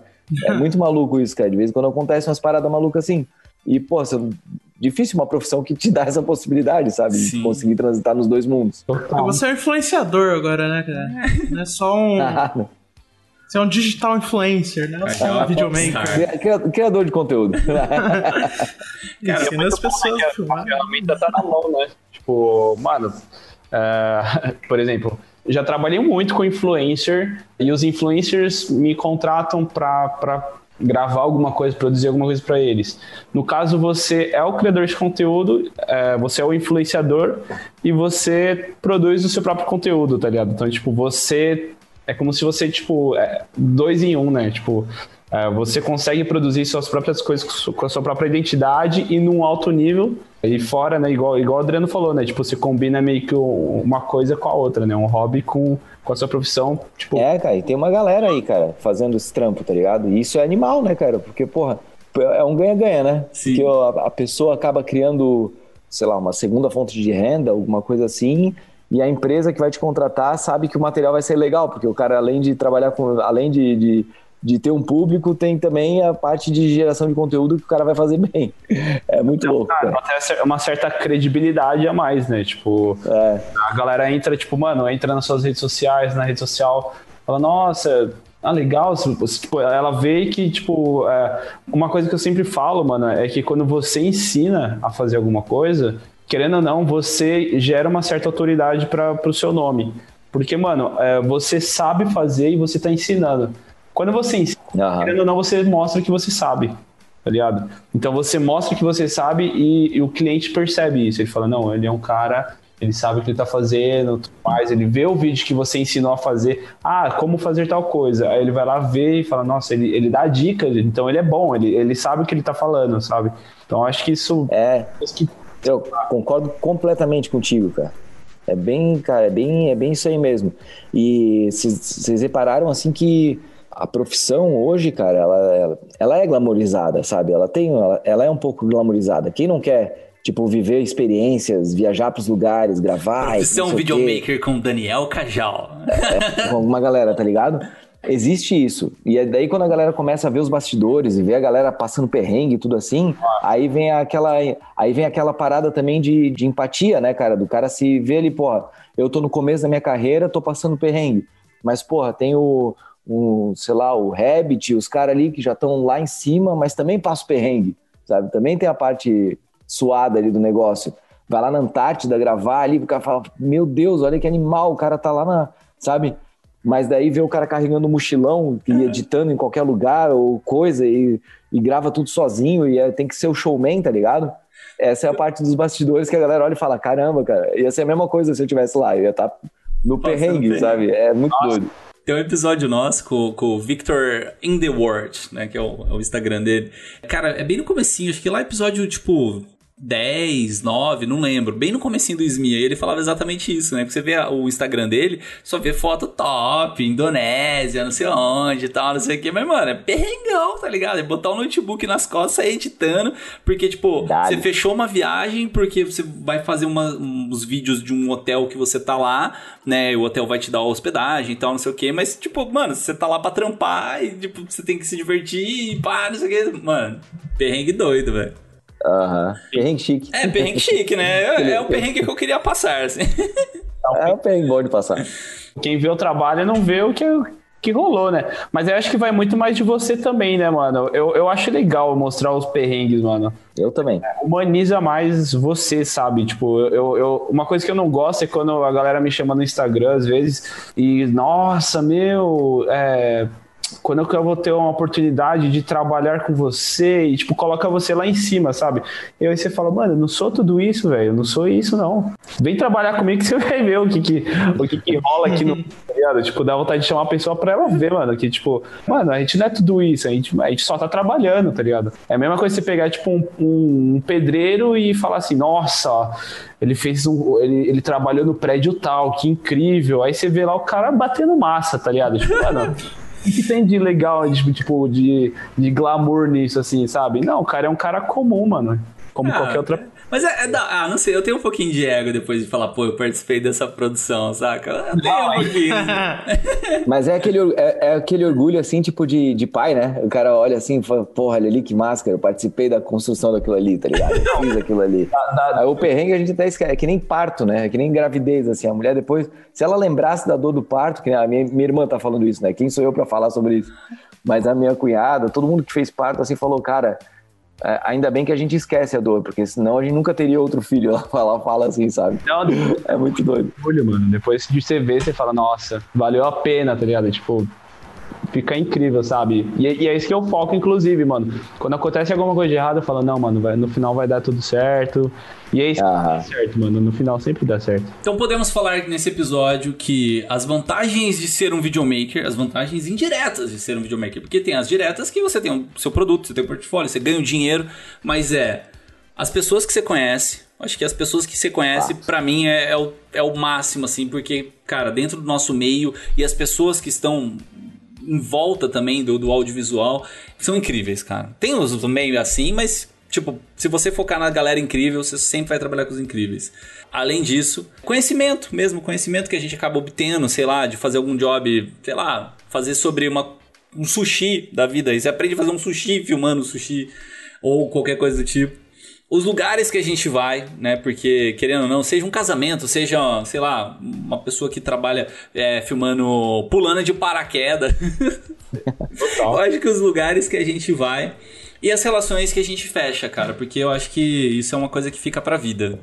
É muito maluco isso, cara. De vez em quando acontece umas paradas malucas assim. E, pô, você difícil uma profissão que te dá essa possibilidade, sabe? Sim. De conseguir transitar nos dois mundos. Total. Você é um influenciador agora, né, cara? Não é só um. Você é um digital influencer, né? Você é um videomaker. Criador de conteúdo. Cara, Ensina as pessoas a filmar. A ferramenta tá na mão, né? Tipo, mano, uh, por exemplo, já trabalhei muito com influencer e os influencers me contratam para gravar alguma coisa, produzir alguma coisa para eles. No caso, você é o criador de conteúdo, é, você é o influenciador e você produz o seu próprio conteúdo, tá ligado? Então, tipo, você é como se você, tipo, é dois em um, né? Tipo, é, você consegue produzir suas próprias coisas com a sua própria identidade e num alto nível. E fora, né? Igual, igual o Adriano falou, né? Tipo, você combina meio que uma coisa com a outra, né? Um hobby com, com a sua profissão, tipo... É, cara, e tem uma galera aí, cara, fazendo esse trampo, tá ligado? E isso é animal, né, cara? Porque, porra, é um ganha-ganha, né? Sim. Porque a, a pessoa acaba criando, sei lá, uma segunda fonte de renda, alguma coisa assim e a empresa que vai te contratar sabe que o material vai ser legal, porque o cara, além de trabalhar com. além de, de, de ter um público, tem também a parte de geração de conteúdo que o cara vai fazer bem. É muito então, louco. Cara. Até uma certa credibilidade a mais, né? Tipo, é. a galera entra, tipo, mano, entra nas suas redes sociais, na rede social, fala, nossa, ah, legal. Tipo, ela vê que, tipo, é, uma coisa que eu sempre falo, mano, é que quando você ensina a fazer alguma coisa, querendo ou não, você gera uma certa autoridade para o seu nome. Porque, mano, é, você sabe fazer e você está ensinando. Quando você ensina, uhum. querendo ou não, você mostra que você sabe, tá ligado? Então você mostra que você sabe e, e, o cliente percebe isso. Ele fala, não, ele é um cara, ele sabe o que ele tá fazendo, mais. Ele vê o vídeo que você ensinou a fazer. Ah, como fazer tal coisa. Aí ele vai lá ver e fala, nossa, ele, ele dá dica, então ele é bom, ele, ele sabe o que ele tá falando, sabe? Então acho que isso. É. Que eu concordo completamente contigo, cara. É bem, cara, é bem, é bem isso aí mesmo. E vocês repararam assim que a profissão hoje, cara, ela, ela, ela, é glamorizada, sabe? Ela tem, ela, ela, é um pouco glamorizada. Quem não quer, tipo, viver experiências, viajar para os lugares, gravar? Profissão videomaker com Daniel Cajal. É, com uma galera, tá ligado? Existe isso. E é daí quando a galera começa a ver os bastidores e ver a galera passando perrengue e tudo assim, aí vem aquela aí vem aquela parada também de, de empatia, né, cara? Do cara se ver ali, porra, eu tô no começo da minha carreira, tô passando perrengue. Mas, porra, tem o, o sei lá, o Rabbit, os caras ali que já estão lá em cima, mas também passam perrengue, sabe? Também tem a parte suada ali do negócio. Vai lá na Antártida gravar ali, o cara fala, meu Deus, olha que animal, o cara tá lá na, sabe? Mas daí vê o cara carregando um mochilão e editando em qualquer lugar ou coisa e, e grava tudo sozinho e é, tem que ser o showman, tá ligado? Essa é a parte dos bastidores que a galera olha e fala: caramba, cara, ia ser a mesma coisa se eu tivesse lá, eu ia estar tá no Nossa, perrengue, sabe? É muito Nossa. doido. Tem um episódio nosso com, com o Victor in the World, né? Que é o, é o, Instagram dele. Cara, é bem no comecinho, acho que lá é episódio, tipo, 10, 9, não lembro, bem no comecinho do SMI, ele falava exatamente isso, né? Porque você vê o Instagram dele, só vê foto top, Indonésia, não sei onde e tal, não sei o que, mas, mano, é perrengão, tá ligado? É botar o um notebook nas costas, sair editando, porque, tipo, Dale. você fechou uma viagem, porque você vai fazer uma, uns vídeos de um hotel que você tá lá, né? O hotel vai te dar hospedagem e tal, não sei o que, mas, tipo, mano, você tá lá pra trampar e, tipo, você tem que se divertir e pá, não sei o que, mano, perrengue doido, velho. Aham. Uhum. Perrengue chique. É, perrengue chique, né? É, é o perrengue que eu queria passar, assim. É o perrengue bom de passar. Quem vê o trabalho não vê o que, que rolou, né? Mas eu acho que vai muito mais de você também, né, mano? Eu, eu acho legal mostrar os perrengues, mano. Eu também. Humaniza mais você, sabe? Tipo, eu, eu, uma coisa que eu não gosto é quando a galera me chama no Instagram, às vezes, e, nossa, meu, é, quando eu vou ter uma oportunidade de trabalhar com você e, tipo, coloca você lá em cima, sabe? E aí você fala, mano, eu não sou tudo isso, velho, eu não sou isso, não. Vem trabalhar comigo que você vai ver o que que, o que, que rola aqui no. Tá tipo, dá vontade de chamar a pessoa pra ela ver, mano, que, tipo, mano, a gente não é tudo isso, a gente, a gente só tá trabalhando, tá ligado? É a mesma coisa você pegar, tipo, um, um, um pedreiro e falar assim, nossa, ele fez um. Ele, ele trabalhou no prédio tal, que incrível. Aí você vê lá o cara batendo massa, tá ligado? Tipo, mano. O que tem de legal, tipo, de, de glamour nisso, assim, sabe? Não, o cara é um cara comum, mano. Como ah, qualquer outra mas é, é da, ah, não sei, eu tenho um pouquinho de ego depois de falar, pô, eu participei dessa produção, saca? Tenho um pouquinho. Mas é aquele, é, é, aquele orgulho, assim, tipo de, de pai, né? O cara olha assim e fala, porra, olha ali que máscara, eu participei da construção daquilo ali, tá ligado? Eu fiz aquilo ali. Aí o perrengue a gente até esquece, é que nem parto, né? É que nem gravidez, assim, a mulher depois, se ela lembrasse da dor do parto, que a minha, minha irmã tá falando isso, né? Quem sou eu para falar sobre isso? Mas a minha cunhada, todo mundo que fez parto, assim, falou, cara é, ainda bem que a gente esquece a dor, porque senão a gente nunca teria outro filho. Ela fala, fala assim, sabe? Não, é muito doido. Olha, mano. Depois de você ver, você fala, nossa, valeu a pena, tá ligado? Tipo, fica incrível, sabe? E, e, é isso que eu foco, inclusive, mano. Quando acontece alguma coisa de errado, eu falo, não, mano, vai, no final vai dar tudo certo. E é isso que dá certo, mano. No final sempre dá certo. Então podemos falar nesse episódio que as vantagens de ser um videomaker, as vantagens indiretas de ser um videomaker, porque tem as diretas que você tem o seu produto, você tem o portfólio, você ganha o dinheiro, mas é as pessoas que você conhece, acho que as pessoas que você conhece, para mim, é, é, o, é o máximo, assim, porque, cara, dentro do nosso meio e as pessoas que estão em volta também do, do audiovisual são incríveis, cara. Tem os meio assim, mas Tipo, se você focar na galera incrível, você sempre vai trabalhar com os incríveis. Além disso, conhecimento mesmo, conhecimento que a gente acaba obtendo, sei lá, de fazer algum job, sei lá, fazer sobre uma, um sushi da vida. E você aprende a fazer um sushi filmando sushi ou qualquer coisa do tipo os lugares que a gente vai, né? Porque, querendo ou não, seja um casamento, seja, sei lá, uma pessoa que trabalha é, filmando, pulando de paraquedas. eu acho que os lugares que a gente vai e as relações que a gente fecha, cara, porque eu acho que isso é uma coisa que fica pra vida.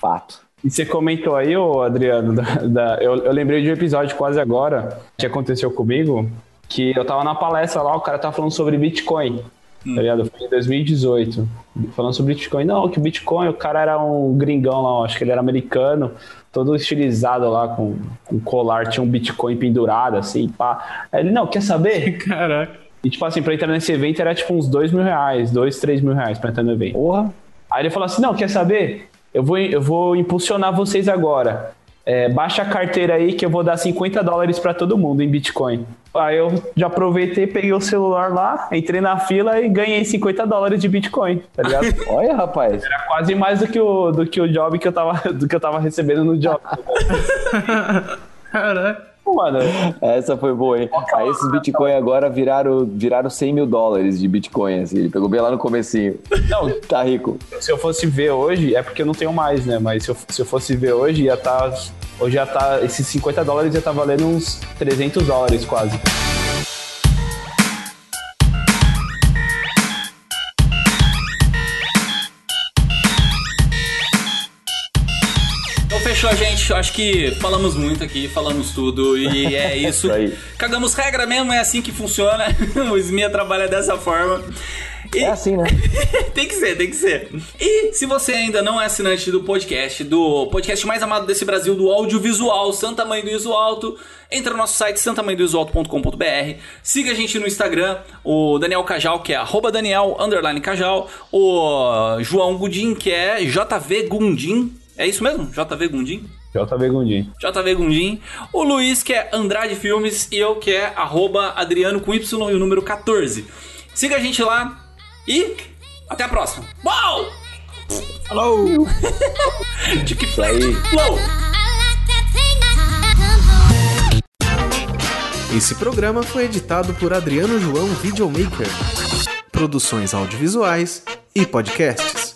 Fato. E você comentou aí, ô Adriano, da, da, eu, eu lembrei de um episódio quase agora que aconteceu comigo, que eu tava na palestra lá, o cara tava falando sobre Bitcoin. Hum. Tá ligado? Foi em 2018. Falando sobre Bitcoin. Não, que o Bitcoin, o cara era um gringão lá, acho que ele era americano, todo estilizado lá, com, com colar, tinha um Bitcoin pendurado, assim, pá. Aí ele, não, quer saber? Caraca. E tipo assim, pra entrar nesse evento era tipo uns dois mil reais, dois, três mil reais pra entrar no evento. Porra. Aí ele falou assim: não, quer saber? Eu vou, eu vou impulsionar vocês agora. É, baixa a carteira aí que eu vou dar 50 dólares para todo mundo em Bitcoin. Aí eu já aproveitei, peguei o celular lá, entrei na fila e ganhei 50 dólares de Bitcoin, tá ligado? Olha, rapaz. Era quase mais do que o, do que o job que eu tava, do que eu tava recebendo no job. Caraca. Mano, essa foi boa, hein? Aí esses Bitcoin agora viraram, viraram 100 mil dólares de Bitcoin, assim. Ele pegou bem lá no comecinho. Não, tá rico. Se eu fosse ver hoje, é porque eu não tenho mais, né? Mas se eu, se eu fosse ver hoje, ia estar... Tá, hoje já tá... Esses 50 dólares ia estar tá valendo uns 300 dólares quase. Fechou, gente. Acho que falamos muito aqui, falamos tudo e é isso. Cagamos regra mesmo, é assim que funciona. o SMIA trabalha dessa forma. É assim, né? tem que ser, tem que ser. E se você ainda não é assinante do podcast, do podcast mais amado desse Brasil, do audiovisual, Santa Mãe do Iso Alto, entra no nosso site santamãedoisoalto.com.br, siga a gente no Instagram, o Daniel Cajal, que é arroba Daniel, Cajal, o João Gudim, que é JV Gundim, é isso mesmo? JV Gundim? JV Gundim. JV Gundim. O Luiz, que é Andrade Filmes, e eu, que é arroba Adriano com Y e o número 14. Siga a gente lá e até a próxima. Uau! Falou! Tic Flow! Esse programa foi editado por Adriano João Videomaker. Produções audiovisuais e podcasts.